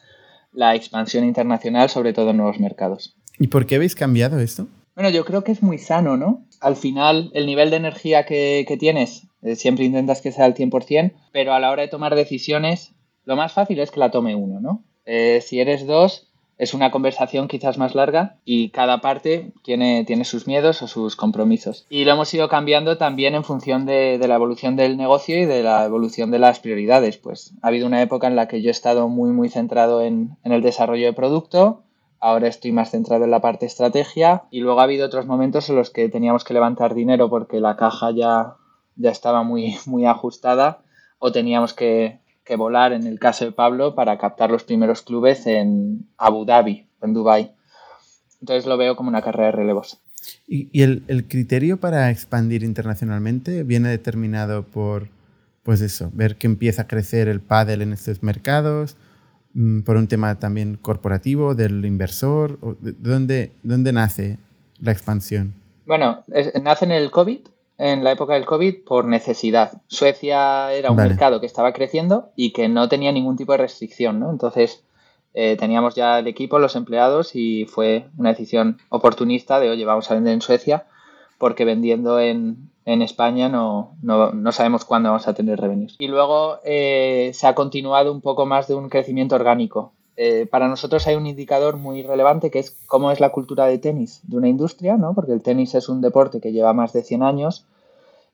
la expansión internacional, sobre todo en nuevos mercados. ¿Y por qué habéis cambiado esto? Bueno, yo creo que es muy sano, ¿no? Al final, el nivel de energía que, que tienes, siempre intentas que sea al 100%, pero a la hora de tomar decisiones, lo más fácil es que la tome uno, ¿no? Eh, si eres dos, es una conversación quizás más larga y cada parte tiene, tiene sus miedos o sus compromisos. Y lo hemos ido cambiando también en función de, la evolución del negocio y de la evolución de las prioridades. Pues ha habido una época en la que yo he estado muy, muy centrado en, en el desarrollo de producto, ahora estoy más centrado en la parte estrategia y luego ha habido otros momentos en los que teníamos que levantar dinero porque la caja ya, ya estaba muy, muy ajustada o teníamos que, que volar en el caso de Pablo para captar los primeros clubes en Abu Dhabi, en Dubai. Entonces lo veo como una carrera de relevos. ¿Y, el, el, criterio para expandir internacionalmente viene determinado por, pues eso, ver que empieza a crecer el pádel en estos mercados, mm, por un tema también corporativo, del inversor? ¿De dónde, dónde nace la expansión? Bueno, nace en el COVID, en la época del COVID por necesidad. Suecia era un mercado que estaba creciendo y que no tenía ningún tipo de restricción, ¿no? Entonces eh, teníamos ya el equipo, los empleados y fue una decisión oportunista de, oye, vamos a vender en Suecia porque vendiendo en, en España no, no, no, sabemos cuándo vamos a tener revenues. Y luego eh, se ha continuado un poco más de un crecimiento orgánico. Eh, para nosotros hay un indicador muy relevante que es cómo es la cultura de tenis de una industria, ¿no? porque el tenis es un deporte que lleva más de 100 años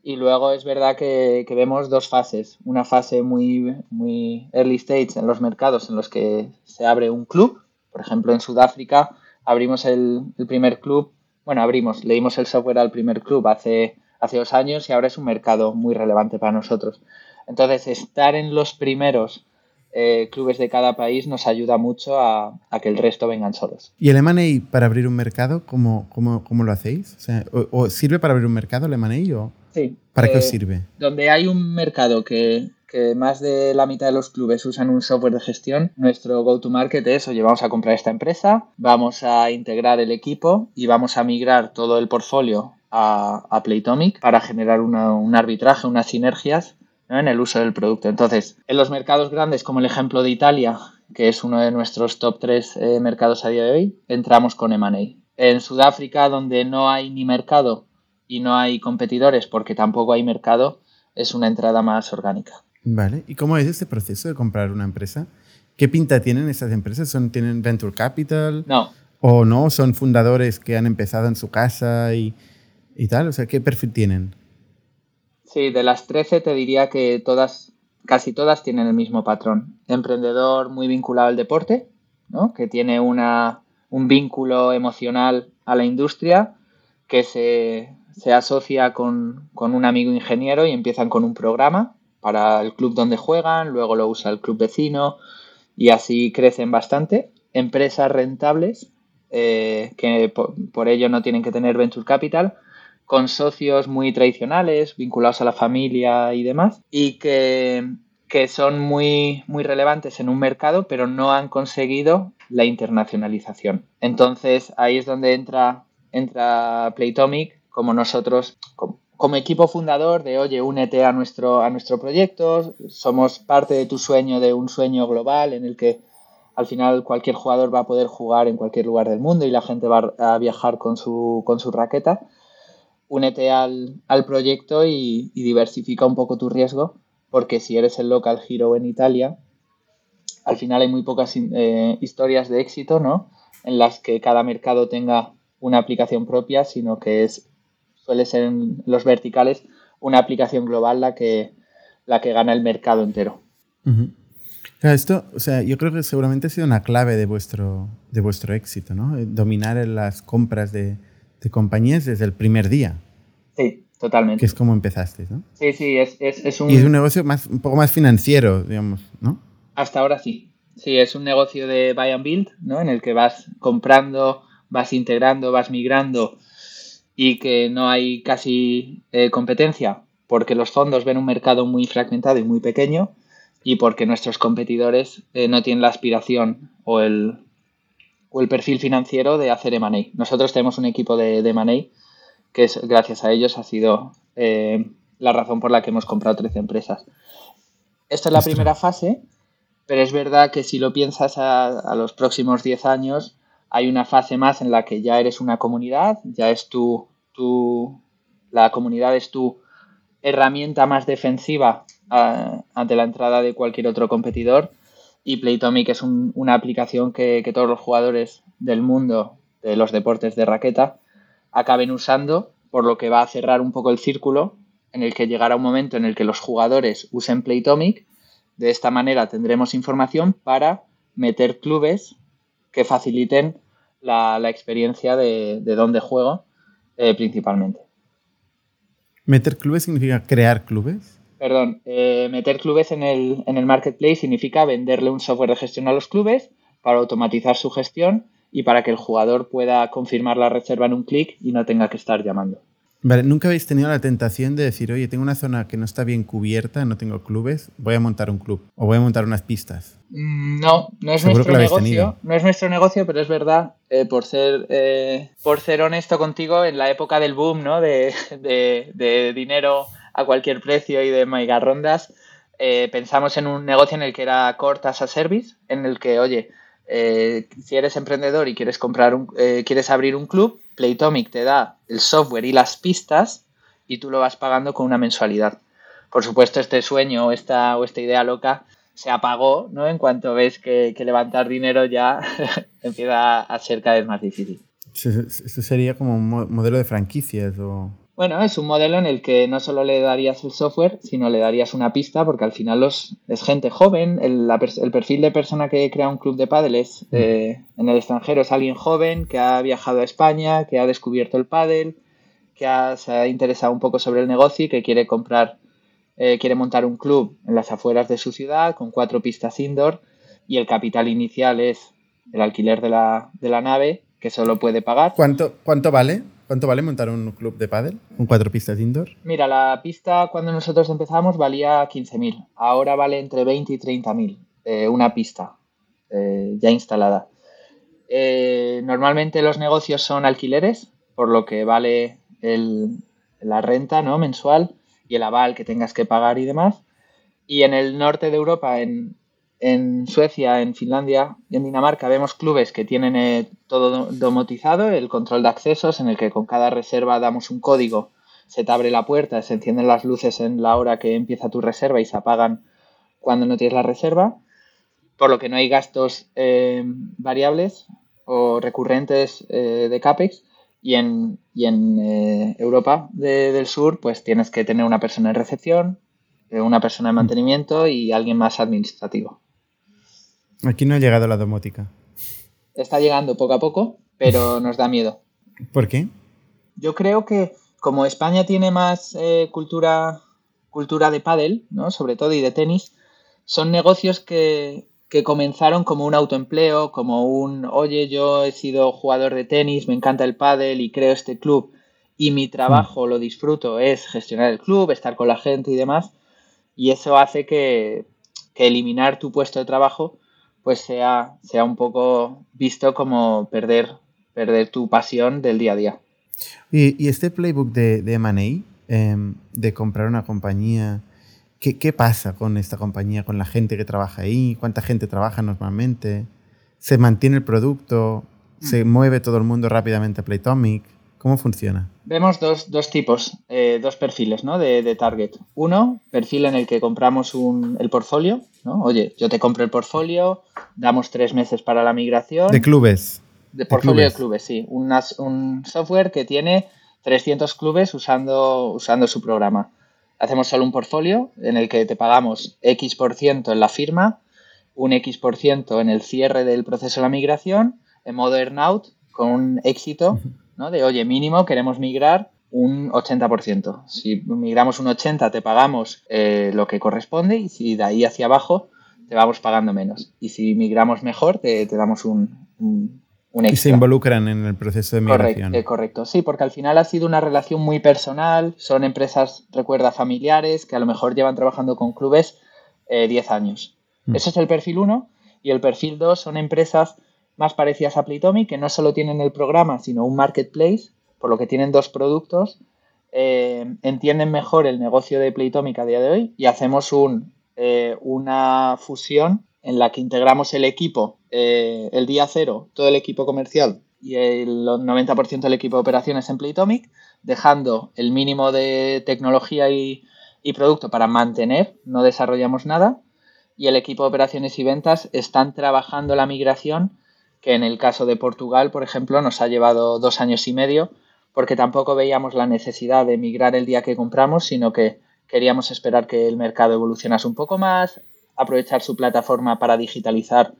y luego es verdad que, vemos dos fases. Una fase muy, muy early stage en los mercados en los que se abre un club. Por ejemplo, en Sudáfrica abrimos el, primer club, bueno, abrimos, leímos el software al primer club hace, hace dos años y ahora es un mercado muy relevante para nosotros. Entonces, estar en los primeros eh, clubes de cada país nos ayuda mucho a, que el resto vengan solos. ¿Y el M&A para abrir un mercado, cómo, cómo, cómo lo hacéis? O, sirve para abrir un mercado el M&A o sí, para qué os eh, sirve? Donde hay un mercado que, que, más de la mitad de los clubes usan un software de gestión, nuestro go-to-market es, oye, vamos a comprar esta empresa, vamos a integrar el equipo y vamos a migrar todo el portfolio a, a Playtomic para generar un arbitraje, unas sinergias en el uso del producto. Entonces, en los mercados grandes, como el ejemplo de Italia, que es uno de nuestros top 3 eh, mercados a día de hoy, entramos con M&A. En Sudáfrica, donde no hay ni mercado y no hay competidores porque tampoco hay mercado, es una entrada más orgánica. Vale, ¿y cómo es este proceso de comprar una empresa? ¿Qué pinta tienen esas empresas? ¿Son, ¿Tienen venture capital? No. ¿O no? ¿Son fundadores que han empezado en su casa y, y tal? O sea, ¿qué perfil tienen? Sí, de las 13 te diría que todas, casi todas tienen el mismo patrón. Emprendedor muy vinculado al deporte, ¿no? que tiene una, un vínculo emocional a la industria, que se, se asocia con, con, un amigo ingeniero y empiezan con un programa para el club donde juegan, luego lo usa el club vecino y así crecen bastante. Empresas rentables eh, que por, por ello no tienen que tener venture capital con socios muy tradicionales, vinculados a la familia y demás, y que, son muy, muy relevantes en un mercado, pero no han conseguido la internacionalización. Entonces ahí es donde entra, entra Playtomic, como nosotros, como, equipo fundador de, oye, únete a nuestro, a nuestro proyecto, somos parte de tu sueño, de un sueño global en el que al final cualquier jugador va a poder jugar en cualquier lugar del mundo y la gente va a viajar con su, con su raqueta únete al, proyecto y, diversifica un poco tu riesgo, porque si eres el local hero en Italia, al final hay muy pocas eh, historias de éxito, ¿no? En las que cada mercado tenga una aplicación propia, sino que es suele ser en los verticales una aplicación global la que, la que gana el mercado entero. esto, o sea, yo creo que seguramente ha sido una clave de vuestro, de vuestro éxito, ¿no? Dominar las compras de, de compañías desde el primer día. Sí, totalmente. Que es como empezaste, ¿no? Sí, sí, es, es, un... Y es un negocio más, un poco más financiero, digamos, ¿no? Hasta ahora sí. Sí, es un negocio de buy and build, ¿no? En el que vas comprando, vas integrando, vas migrando y que no hay casi eh, competencia porque los fondos ven un mercado muy fragmentado y muy pequeño y porque nuestros competidores eh, no tienen la aspiración o el, o el perfil financiero de hacer M&A. Nosotros tenemos un equipo de, de M&A que es, gracias a ellos ha sido eh, la razón por la que hemos comprado 13 empresas. Esta es la primera fase, pero es verdad que si lo piensas a, los próximos 10 años, hay una fase más en la que ya eres una comunidad, ya es tu, tu la comunidad es tu herramienta más defensiva ante la entrada de cualquier otro competidor y Playtomic es una aplicación que, todos los jugadores del mundo de los deportes de raqueta acaben usando, por lo que va a cerrar un poco el círculo en el que llegará un momento en el que los jugadores usen Playtomic. De esta manera tendremos información para meter clubes que faciliten la, experiencia de, de dónde juego eh, principalmente. ¿Meter clubes significa crear clubes? Perdón, eh, meter clubes en el, en el marketplace significa venderle un software de gestión a los clubes para automatizar su gestión y para que el jugador pueda confirmar la reserva en un clic y no tenga que estar llamando. Vale, ¿nunca habéis tenido la tentación de decir, oye, tengo una zona que no está bien cubierta, no tengo clubes, voy a montar un club o voy a montar unas pistas? Mm, no, no es nuestro negocio. No es nuestro negocio, pero es verdad, eh, por, ser, eh, por ser honesto contigo, en la época del boom, ¿no? De, de, dinero a cualquier precio y de rondas, eh, pensamos en un negocio en el que era cortas a service, en el que, oye, eh, si eres emprendedor y quieres comprar un, eh, quieres abrir un club, Playtomic te da el software y las pistas y tú lo vas pagando con una mensualidad. Por supuesto, este sueño o esta, o esta idea loca se apagó, ¿no? En cuanto ves que, levantar dinero ya empieza a ser cada vez más difícil. Eso sería como un modelo de franquicias o... Bueno, es un modelo en el que no solo le darías el software, sino le darías una pista, porque al final los, es gente joven. El, perfil de persona que crea un club de pádel es, mm. eh, en el extranjero es alguien joven que ha viajado a España, que ha descubierto el pádel, que se ha interesado un poco sobre el negocio y que quiere comprar, eh, quiere montar un club en las afueras de su ciudad con cuatro pistas indoor y el capital inicial es el alquiler de la, de la nave que solo puede pagar. ¿Cuánto, cuánto vale? ¿Cuánto vale montar un club de pádel con cuatro pistas indoor? Mira, la pista cuando nosotros empezamos valía 15.000. Ahora vale entre 20 y 30.000 eh, una pista eh, ya instalada. Eh, normalmente los negocios son alquileres, por lo que vale la renta ¿no? mensual y el aval que tengas que pagar y demás. Y en el norte de Europa, en, en Suecia, en Finlandia y en Dinamarca vemos clubes que tienen eh, todo domotizado, el control de accesos en el que con cada reserva damos un código, se te abre la puerta, se encienden las luces en la hora que empieza tu reserva y se apagan cuando no tienes la reserva, por lo que no hay gastos eh, variables o recurrentes eh, de CAPEX. Y en, en Europa del Sur pues tienes que tener una persona en recepción, una persona de mantenimiento y alguien más administrativo. Aquí no ha llegado la domótica. Está llegando poco a poco, pero nos da miedo. ¿Por qué? Yo creo que como España tiene más eh, cultura, cultura de pádel, ¿no? sobre todo, y de tenis, son negocios que, que comenzaron como un autoempleo, como un, oye, yo he sido jugador de tenis, me encanta el pádel y creo este club y mi trabajo, lo disfruto, es gestionar el club, estar con la gente y demás. Y eso hace que, que eliminar tu puesto de trabajo pues sea, sea un poco visto como perder, perder tu pasión del día a día. Y, este playbook de, de M&A, em, de comprar una compañía, ¿qué, ¿qué, pasa con esta compañía, con la gente que trabaja ahí? ¿Cuánta gente trabaja normalmente? ¿Se mantiene el producto? ¿Se mm. mueve todo el mundo rápidamente a Playtomic? ¿Cómo funciona? Vemos dos, dos tipos, eh, dos perfiles ¿no? de, de, target. Uno, perfil en el que compramos un, el portfolio. ¿no? Oye, yo te compro el portfolio, damos tres meses para la migración. De clubes. De, portfolio de clubes, sí. un software que tiene 300 clubes usando, usando su programa. Hacemos solo un portfolio en el que te pagamos X por ciento en la firma, un X por ciento en el cierre del proceso de la migración, en modo earnout, con un éxito de, oye, mínimo queremos migrar un 80%. Si migramos un 80% te pagamos eh, lo que corresponde y si de ahí hacia abajo te vamos pagando menos. Y si migramos mejor te, damos un, un, extra. Y se involucran en el proceso de migración. Correcto, correcto, sí, porque al final ha sido una relación muy personal, son empresas, recuerda, familiares, que a lo mejor llevan trabajando con clubes 10 eh, años. Mm. Ese es el perfil 1 y el perfil 2 son empresas más parecidas a Playtomic, que no solo tienen el programa, sino un marketplace, por lo que tienen dos productos, eh, entienden mejor el negocio de Playtomic a día de hoy y hacemos un, eh, una fusión en la que integramos el equipo, eh, el día cero, todo el equipo comercial y el 90% del equipo de operaciones en Playtomic, dejando el mínimo de tecnología y, y producto para mantener, no desarrollamos nada y el equipo de operaciones y ventas están trabajando la migración, que en el caso de Portugal, por ejemplo, nos ha llevado dos años y medio, porque tampoco veíamos la necesidad de migrar el día que compramos, sino que queríamos esperar que el mercado evolucionase un poco más, aprovechar su plataforma para digitalizar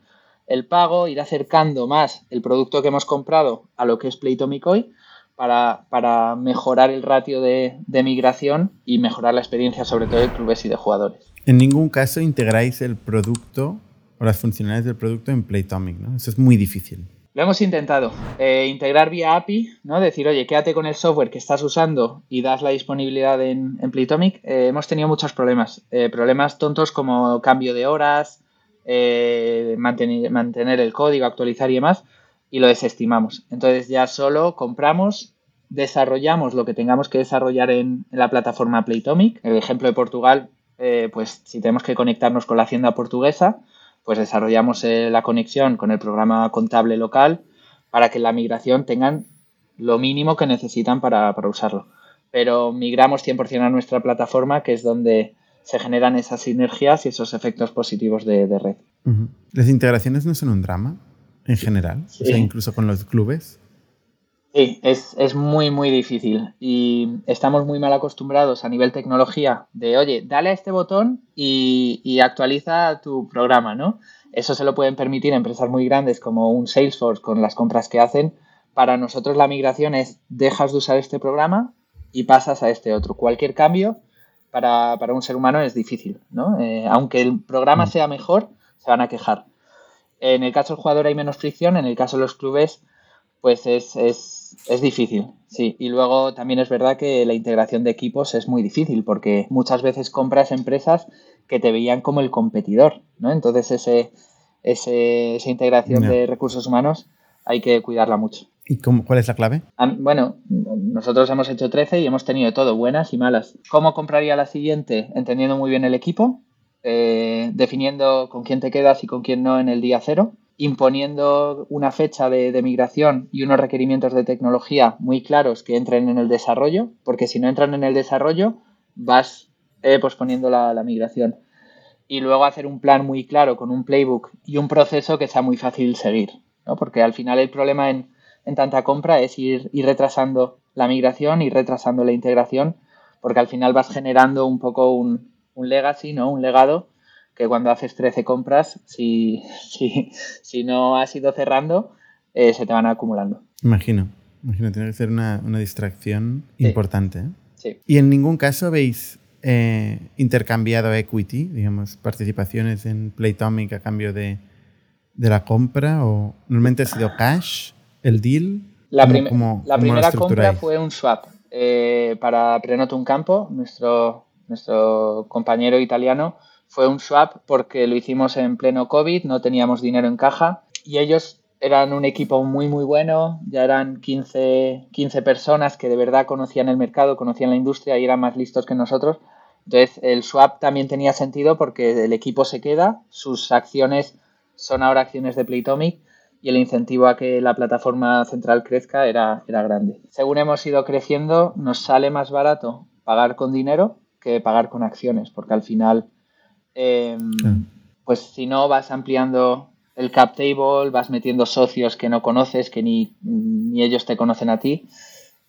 el pago, ir acercando más el producto que hemos comprado a lo que es Playtomic hoy para, para mejorar el ratio de, de, migración y mejorar la experiencia sobre todo de clubes y de jugadores. En ningún caso integráis el producto o las funcionalidades del producto en Playtomic, ¿no? Eso es muy difícil. Lo hemos intentado. Eh, integrar vía API, ¿no? Decir, oye, quédate con el software que estás usando y das la disponibilidad en, Playtomic. Eh, hemos tenido muchos problemas. Eh, problemas tontos como cambio de horas, mantener, el código, actualizar y demás, y lo desestimamos. Entonces ya solo compramos, desarrollamos lo que tengamos que desarrollar en, la plataforma Playtomic. El ejemplo de Portugal, pues si tenemos que conectarnos con la hacienda portuguesa, pues desarrollamos eh, la conexión con el programa contable local para que la migración tengan lo mínimo que necesitan para, para usarlo. Pero migramos 100% a nuestra plataforma, que es donde se generan esas sinergias y esos efectos positivos de, de red. Uh -huh. ¿Las integraciones no son un drama en general? Sí. O sea, incluso con los clubes. Sí, es, es, muy, muy difícil. Y estamos muy mal acostumbrados a nivel tecnología de, oye, dale a este botón y, y actualiza tu programa, ¿no? Eso se lo pueden permitir empresas muy grandes como un Salesforce con las compras que hacen. Para nosotros la migración es, dejas de usar este programa y pasas a este otro. Cualquier cambio para, para un ser humano es difícil, ¿no? Eh, aunque el programa sea mejor, se van a quejar. En el caso del jugador hay menos fricción, en el caso de los clubes, pues es, es, es, difícil, sí. Y luego también es verdad que la integración de equipos es muy difícil porque muchas veces compras empresas que te veían como el competidor, ¿no? Entonces ese, ese esa integración no. de recursos humanos hay que cuidarla mucho. ¿Y cómo, cuál es la clave? Bueno, nosotros hemos hecho 13 y hemos tenido todo, buenas y malas. ¿Cómo compraría la siguiente? Entendiendo muy bien el equipo, eh, definiendo con quién te quedas y con quién no en el día cero, imponiendo una fecha de, migración y unos requerimientos de tecnología muy claros que entren en el desarrollo, porque si no entran en el desarrollo, vas eh, posponiendo la, la migración. Y luego hacer un plan muy claro con un playbook y un proceso que sea muy fácil seguir, ¿no? porque al final el problema en en tanta compra es ir, ir retrasando la migración y retrasando la integración, porque al final vas generando un poco un, un legacy, ¿no? Un legado que cuando haces 13 compras, si, si, si no has ido cerrando, eh, se te van acumulando. Imagino, imagino, tiene que ser una, una distracción sí. importante. ¿eh? Sí. ¿Y en ningún caso habéis eh, intercambiado equity, digamos, participaciones en Playtomic a cambio de, de la compra? ¿O normalmente ha sido cash? el deal? La, prim ¿cómo, la primera compra fue un swap para Prenotum Campo, nuestro, nuestro compañero italiano. Fue un swap porque lo hicimos en pleno COVID, no teníamos dinero en caja y ellos eran un equipo muy muy bueno, ya eran 15, 15 personas que de verdad conocían el mercado, conocían la industria y eran más listos que nosotros. Entonces el swap también tenía sentido porque el equipo se queda, sus acciones son ahora acciones de Playtomic y el incentivo a que la plataforma central crezca era, era grande. Según hemos ido creciendo, nos sale más barato pagar con dinero que pagar con acciones, porque al final, eh, pues si no vas ampliando el cap table, vas metiendo socios que no conoces, que ni, ni ellos te conocen a ti,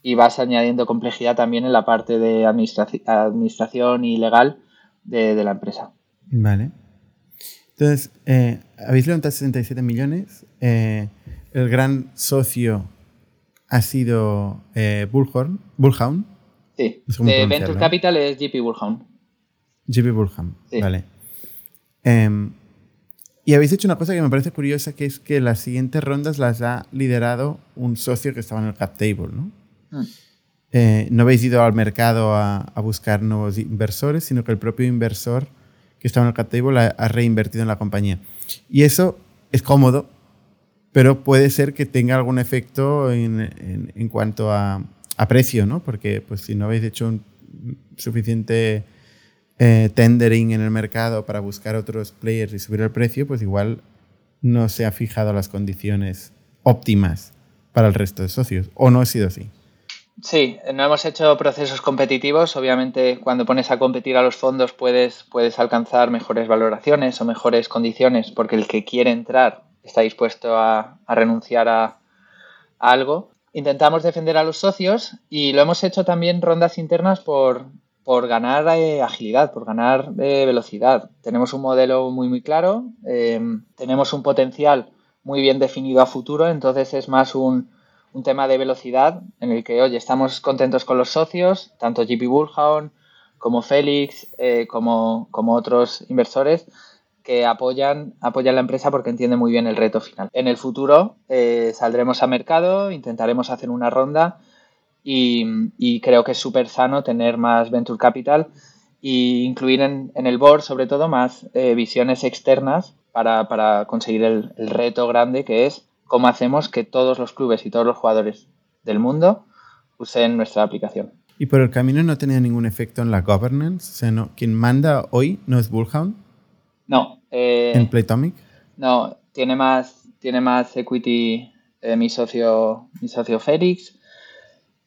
y vas añadiendo complejidad también en la parte de administra administración y legal de, de la empresa. Vale. Entonces, eh, habéis levantado 67 millones. Eh, el gran socio ha sido eh, Bullhorn, Bullhound. Sí, de Venture Capital es JP Bullhound. JP Bullhound, sí. vale. Um, y habéis hecho una cosa que me parece curiosa, que es que las siguientes rondas las ha liderado un socio que estaba en el cap table, ¿no? Mm. Eh, no habéis ido al mercado a, a buscar nuevos inversores, sino que el propio inversor que estaba en el cap table ha, ha reinvertido en la compañía. Y eso es cómodo, pero puede ser que tenga algún efecto en, en, en cuanto a, a, precio, ¿no? Porque pues, si no habéis hecho un suficiente eh, tendering en el mercado para buscar otros players y subir el precio, pues igual no se ha fijado las condiciones óptimas para el resto de socios. ¿O no ha sido así? Sí, no hemos hecho procesos competitivos. Obviamente, cuando pones a competir a los fondos puedes, puedes alcanzar mejores valoraciones o mejores condiciones porque el que quiere entrar está dispuesto a, renunciar a, algo. Intentamos defender a los socios y lo hemos hecho también rondas internas por, por ganar eh, agilidad, por ganar eh, velocidad. Tenemos un modelo muy, muy claro, eh, tenemos un potencial muy bien definido a futuro, entonces es más un un tema de velocidad en el que, oye, estamos contentos con los socios, tanto JP Bullhound como Félix, eh, como, como, otros inversores que apoyan, apoyan la empresa porque entienden muy bien el reto final. En el futuro saldremos a mercado, intentaremos hacer una ronda y, creo que es súper sano tener más venture capital e incluir en, el board sobre todo más eh, visiones externas para, conseguir el reto grande que es cómo hacemos que todos los clubes y todos los jugadores del mundo usen nuestra aplicación. ¿Y por el camino no tenía ningún efecto en la governance? O sea, no, ¿Quien manda hoy no es Bullhound? No. Eh, ¿En Playtomic? No, tiene más, tiene más equity eh, mi, socio, mi socio Félix.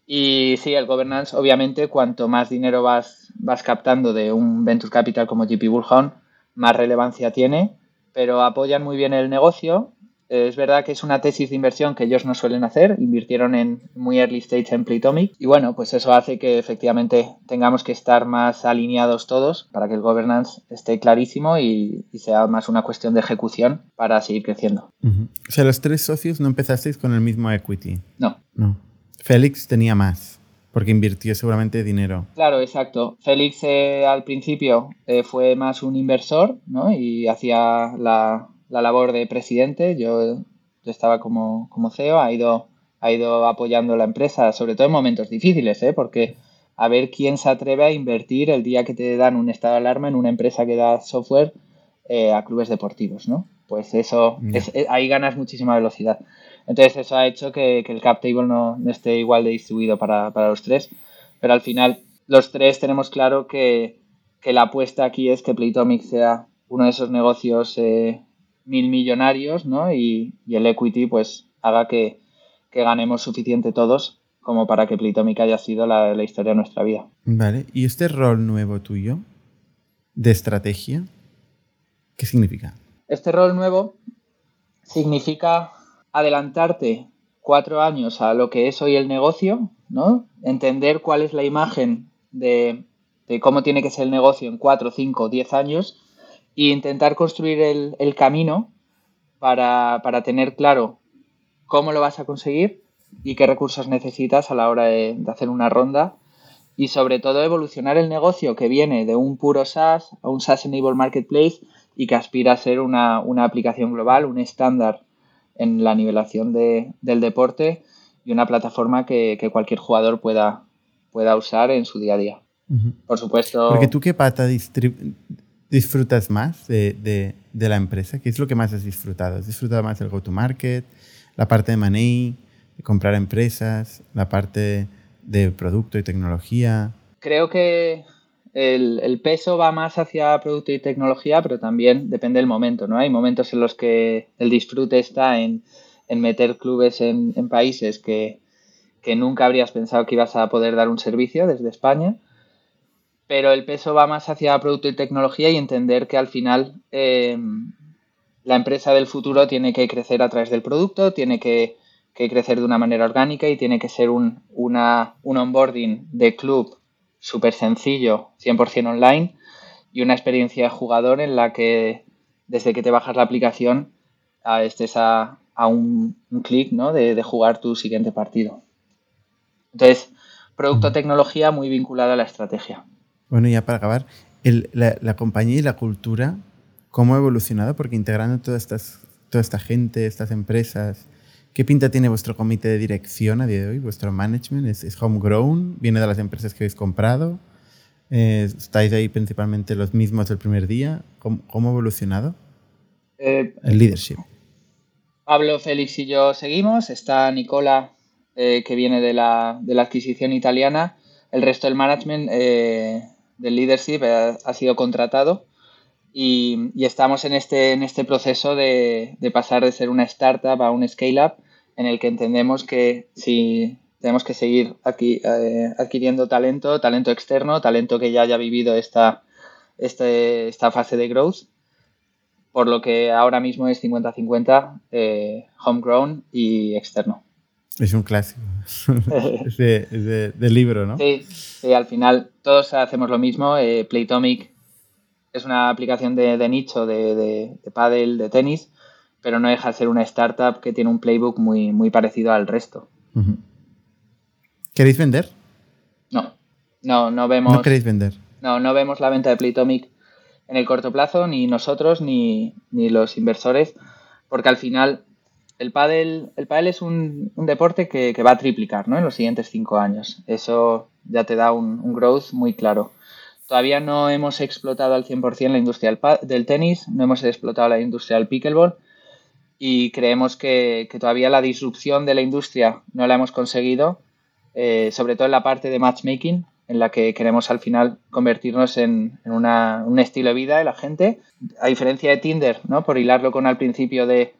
Y sí, el governance, obviamente, cuanto más dinero vas, vas captando de un venture capital como JP Bullhound, más relevancia tiene, pero apoyan muy bien el negocio es verdad que es una tesis de inversión que ellos no suelen hacer, invirtieron en muy early stage en Playtomic y bueno, pues eso hace que efectivamente tengamos que estar más alineados todos para que el governance esté clarísimo y, sea más una cuestión de ejecución para seguir creciendo. O sea, los tres socios no empezasteis con el mismo equity. No. No. Félix tenía más. Porque invirtió seguramente dinero. Claro, exacto. Félix eh, al principio eh, fue más un inversor, ¿no? Y hacía la, la labor de presidente, yo, estaba como, como CEO, ha ido, ha ido apoyando la empresa, sobre todo en momentos difíciles, ¿eh? porque a ver quién se atreve a invertir el día que te dan un estado de alarma en una empresa que da software eh, a clubes deportivos, ¿no? Pues eso, eh, ahí ganas muchísima velocidad. Entonces eso ha hecho que, el cap table no, esté igual de distribuido para, los tres, pero al final los tres tenemos claro que, la apuesta aquí es que Playtomic sea uno de esos negocios eh, mil millonarios, ¿no? Y, el equity, pues, haga que, ganemos suficiente todos como para que Playtomic haya sido la, la, historia de nuestra vida. Vale, ¿y este rol nuevo tuyo de estrategia, qué significa? Este rol nuevo significa adelantarte cuatro años a lo que es hoy el negocio, ¿no? Entender cuál es la imagen de, de cómo tiene que ser el negocio en cuatro, cinco, diez años e intentar construir el, camino para, tener claro cómo lo vas a conseguir y qué recursos necesitas a la hora de, hacer una ronda y sobre todo evolucionar el negocio que viene de un puro SaaS a un SaaS Enable Marketplace y que aspira a ser una, aplicación global, un estándar en la nivelación del deporte y una plataforma que, cualquier jugador pueda, pueda usar en su día a día. Por supuesto. Porque tú qué pata disfrutas más de, la empresa? ¿Qué es lo que más has disfrutado? ¿Has disfrutado más el go-to-market, la parte de money, de comprar empresas, la parte de producto y tecnología? Creo que el, peso va más hacia producto y tecnología, pero también depende del momento, ¿no? Hay momentos en los que el disfrute está en, meter clubes en, países que, que nunca habrías pensado que ibas a poder dar un servicio desde España pero el peso va más hacia producto y tecnología y entender que al final eh, la empresa del futuro tiene que crecer a través del producto, tiene que, crecer de una manera orgánica y tiene que ser un, una, un onboarding de club súper sencillo, 100% online y una experiencia de jugador en la que desde que te bajas la aplicación estés a, un, clic ¿no? de, de jugar tu siguiente partido. Entonces, producto-tecnología muy vinculada a la estrategia. Bueno, ya para acabar, la, compañía y la cultura, ¿cómo ha evolucionado? Porque integrando toda esta gente, estas empresas, ¿qué pinta tiene vuestro comité de dirección a día de hoy? ¿Vuestro management es, homegrown? ¿Viene de las empresas que habéis comprado? Eh, ¿Estáis ahí principalmente los mismos del primer día? ¿Cómo, ha evolucionado eh, el leadership? Pablo, Félix y yo seguimos. Está Nicola, eh, que viene de la, de la, adquisición italiana. El resto del management del leadership ha, sido contratado y, estamos en este, en este proceso de, pasar de ser una startup a un scale-up en el que entendemos que si tenemos que seguir aquí, eh, adquiriendo talento, talento externo, talento que ya haya vivido esta, este, esta fase de growth, por lo que ahora mismo es 50-50 eh, homegrown y externo. Es un clásico. es, de, libro, ¿no? Sí, al final todos hacemos lo mismo. Eh, Playtomic es una aplicación de, nicho de, de, de pádel, de tenis, pero no deja de ser una startup que tiene un playbook muy, muy parecido al resto. ¿Queréis vender? No, no, no vemos. No queréis vender. No, no vemos la venta de Playtomic en el corto plazo, ni nosotros, ni, los inversores, porque al final el pádel, el pádel es un, deporte que, va a triplicar ¿no? en los siguientes cinco años. Eso ya te da un, growth muy claro. Todavía no hemos explotado al 100% la industria del, tenis, no hemos explotado la industria del pickleball y creemos que, todavía la disrupción de la industria no la hemos conseguido, eh, sobre todo en la parte de matchmaking, en la que queremos al final convertirnos en, un estilo de vida de la gente. A diferencia de Tinder, ¿no? por hilarlo con al principio de,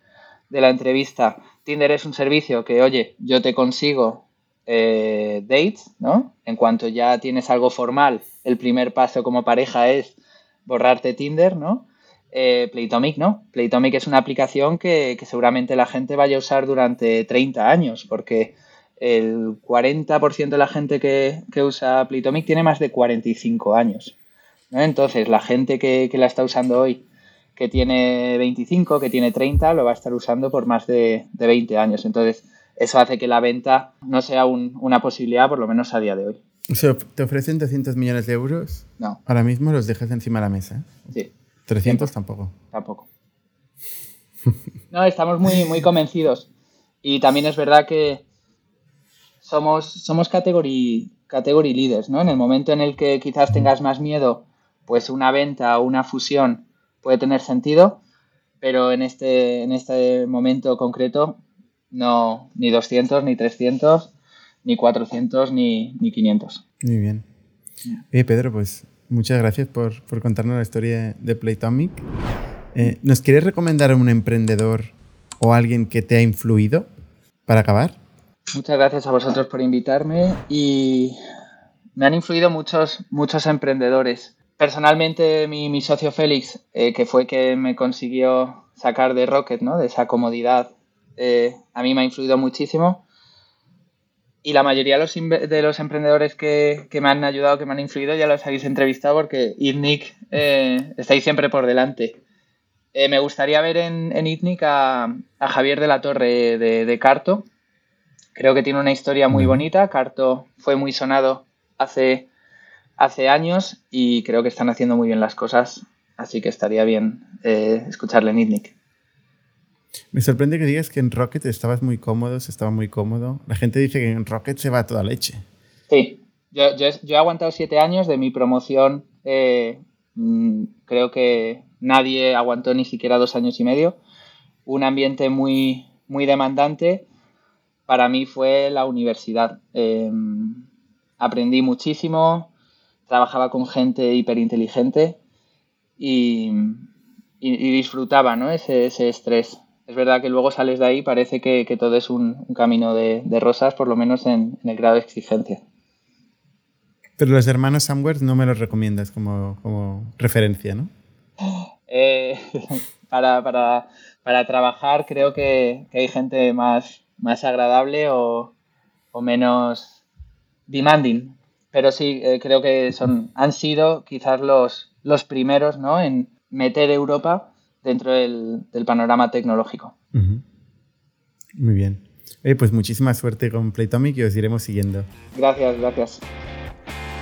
la entrevista, Tinder es un servicio que, oye, yo te consigo eh, dates, ¿no? En cuanto ya tienes algo formal, el primer paso como pareja es borrarte Tinder, ¿no? Eh, Playtomic no. Playtomic es una aplicación que, que, seguramente la gente vaya a usar durante 30 años, porque el 40% de la gente que, usa Playtomic tiene más de 45 años. Entonces, la gente que, la está usando hoy, que tiene 25, que tiene 30, lo va a estar usando por más de, 20 años. Entonces, eso hace que la venta no sea una posibilidad, por lo menos a día de hoy. ¿Te ofrecen 200 millones de euros? No. Ahora mismo los dejas encima de la mesa. Sí. 300 tampoco. Tampoco. No, estamos muy, muy convencidos. Y también es verdad que somos, somos category, category leaders, ¿no? En el momento en el que quizás tengas más miedo, pues una venta o una fusión puede tener sentido, pero en este, en este momento concreto, no, ni 200, ni 300, ni 400, ni, ni 500. Muy bien. Oye, Pedro, pues muchas gracias por, contarnos la historia de Playtomic. Eh, ¿Nos quieres recomendar a un emprendedor o alguien que te ha influido para acabar? Muchas gracias a vosotros por invitarme y me han influido muchos, muchos emprendedores. Personalmente, mi, socio Félix, eh, que fue que me consiguió sacar de Rocket, ¿no? de esa comodidad, eh, a mí me ha influido muchísimo. Y la mayoría de los, de los emprendedores que, me han ayudado, que me han influido, ya los habéis entrevistado porque ITNIC eh, estáis siempre por delante. me gustaría ver en, en ITNIC a, Javier de la Torre de, de Carto, Creo que tiene una historia muy bonita. Carto fue muy sonado hace, hace años y creo que están haciendo muy bien las cosas. Así que estaría bien eh, escucharle Nitnik. Me sorprende que digas que en Rocket estabas muy cómodo, se estaba muy cómodo. La gente dice que en Rocket se va toda leche. Sí, yo, he aguantado siete años de mi promoción. Eh, mm, creo que nadie aguantó ni siquiera dos años y medio. Un ambiente muy, muy demandante para mí fue la universidad. Em, aprendí muchísimo, trabajaba con gente hiperinteligente y, y, disfrutaba ¿no? ese, estrés. Es verdad que luego sales de ahí parece que, todo es un, camino de, rosas, por lo menos en, el grado de exigencia. Pero los hermanos Samworth no me los recomiendas como, referencia, ¿no? Eh, para, para, trabajar creo que hay gente más, más agradable o, menos demanding. Pero sí, eh, creo que son, han sido quizás los, los primeros ¿no? en meter Europa dentro del, panorama tecnológico. Muy bien. pues muchísima suerte con Playtomic y os iremos siguiendo. Gracias, gracias.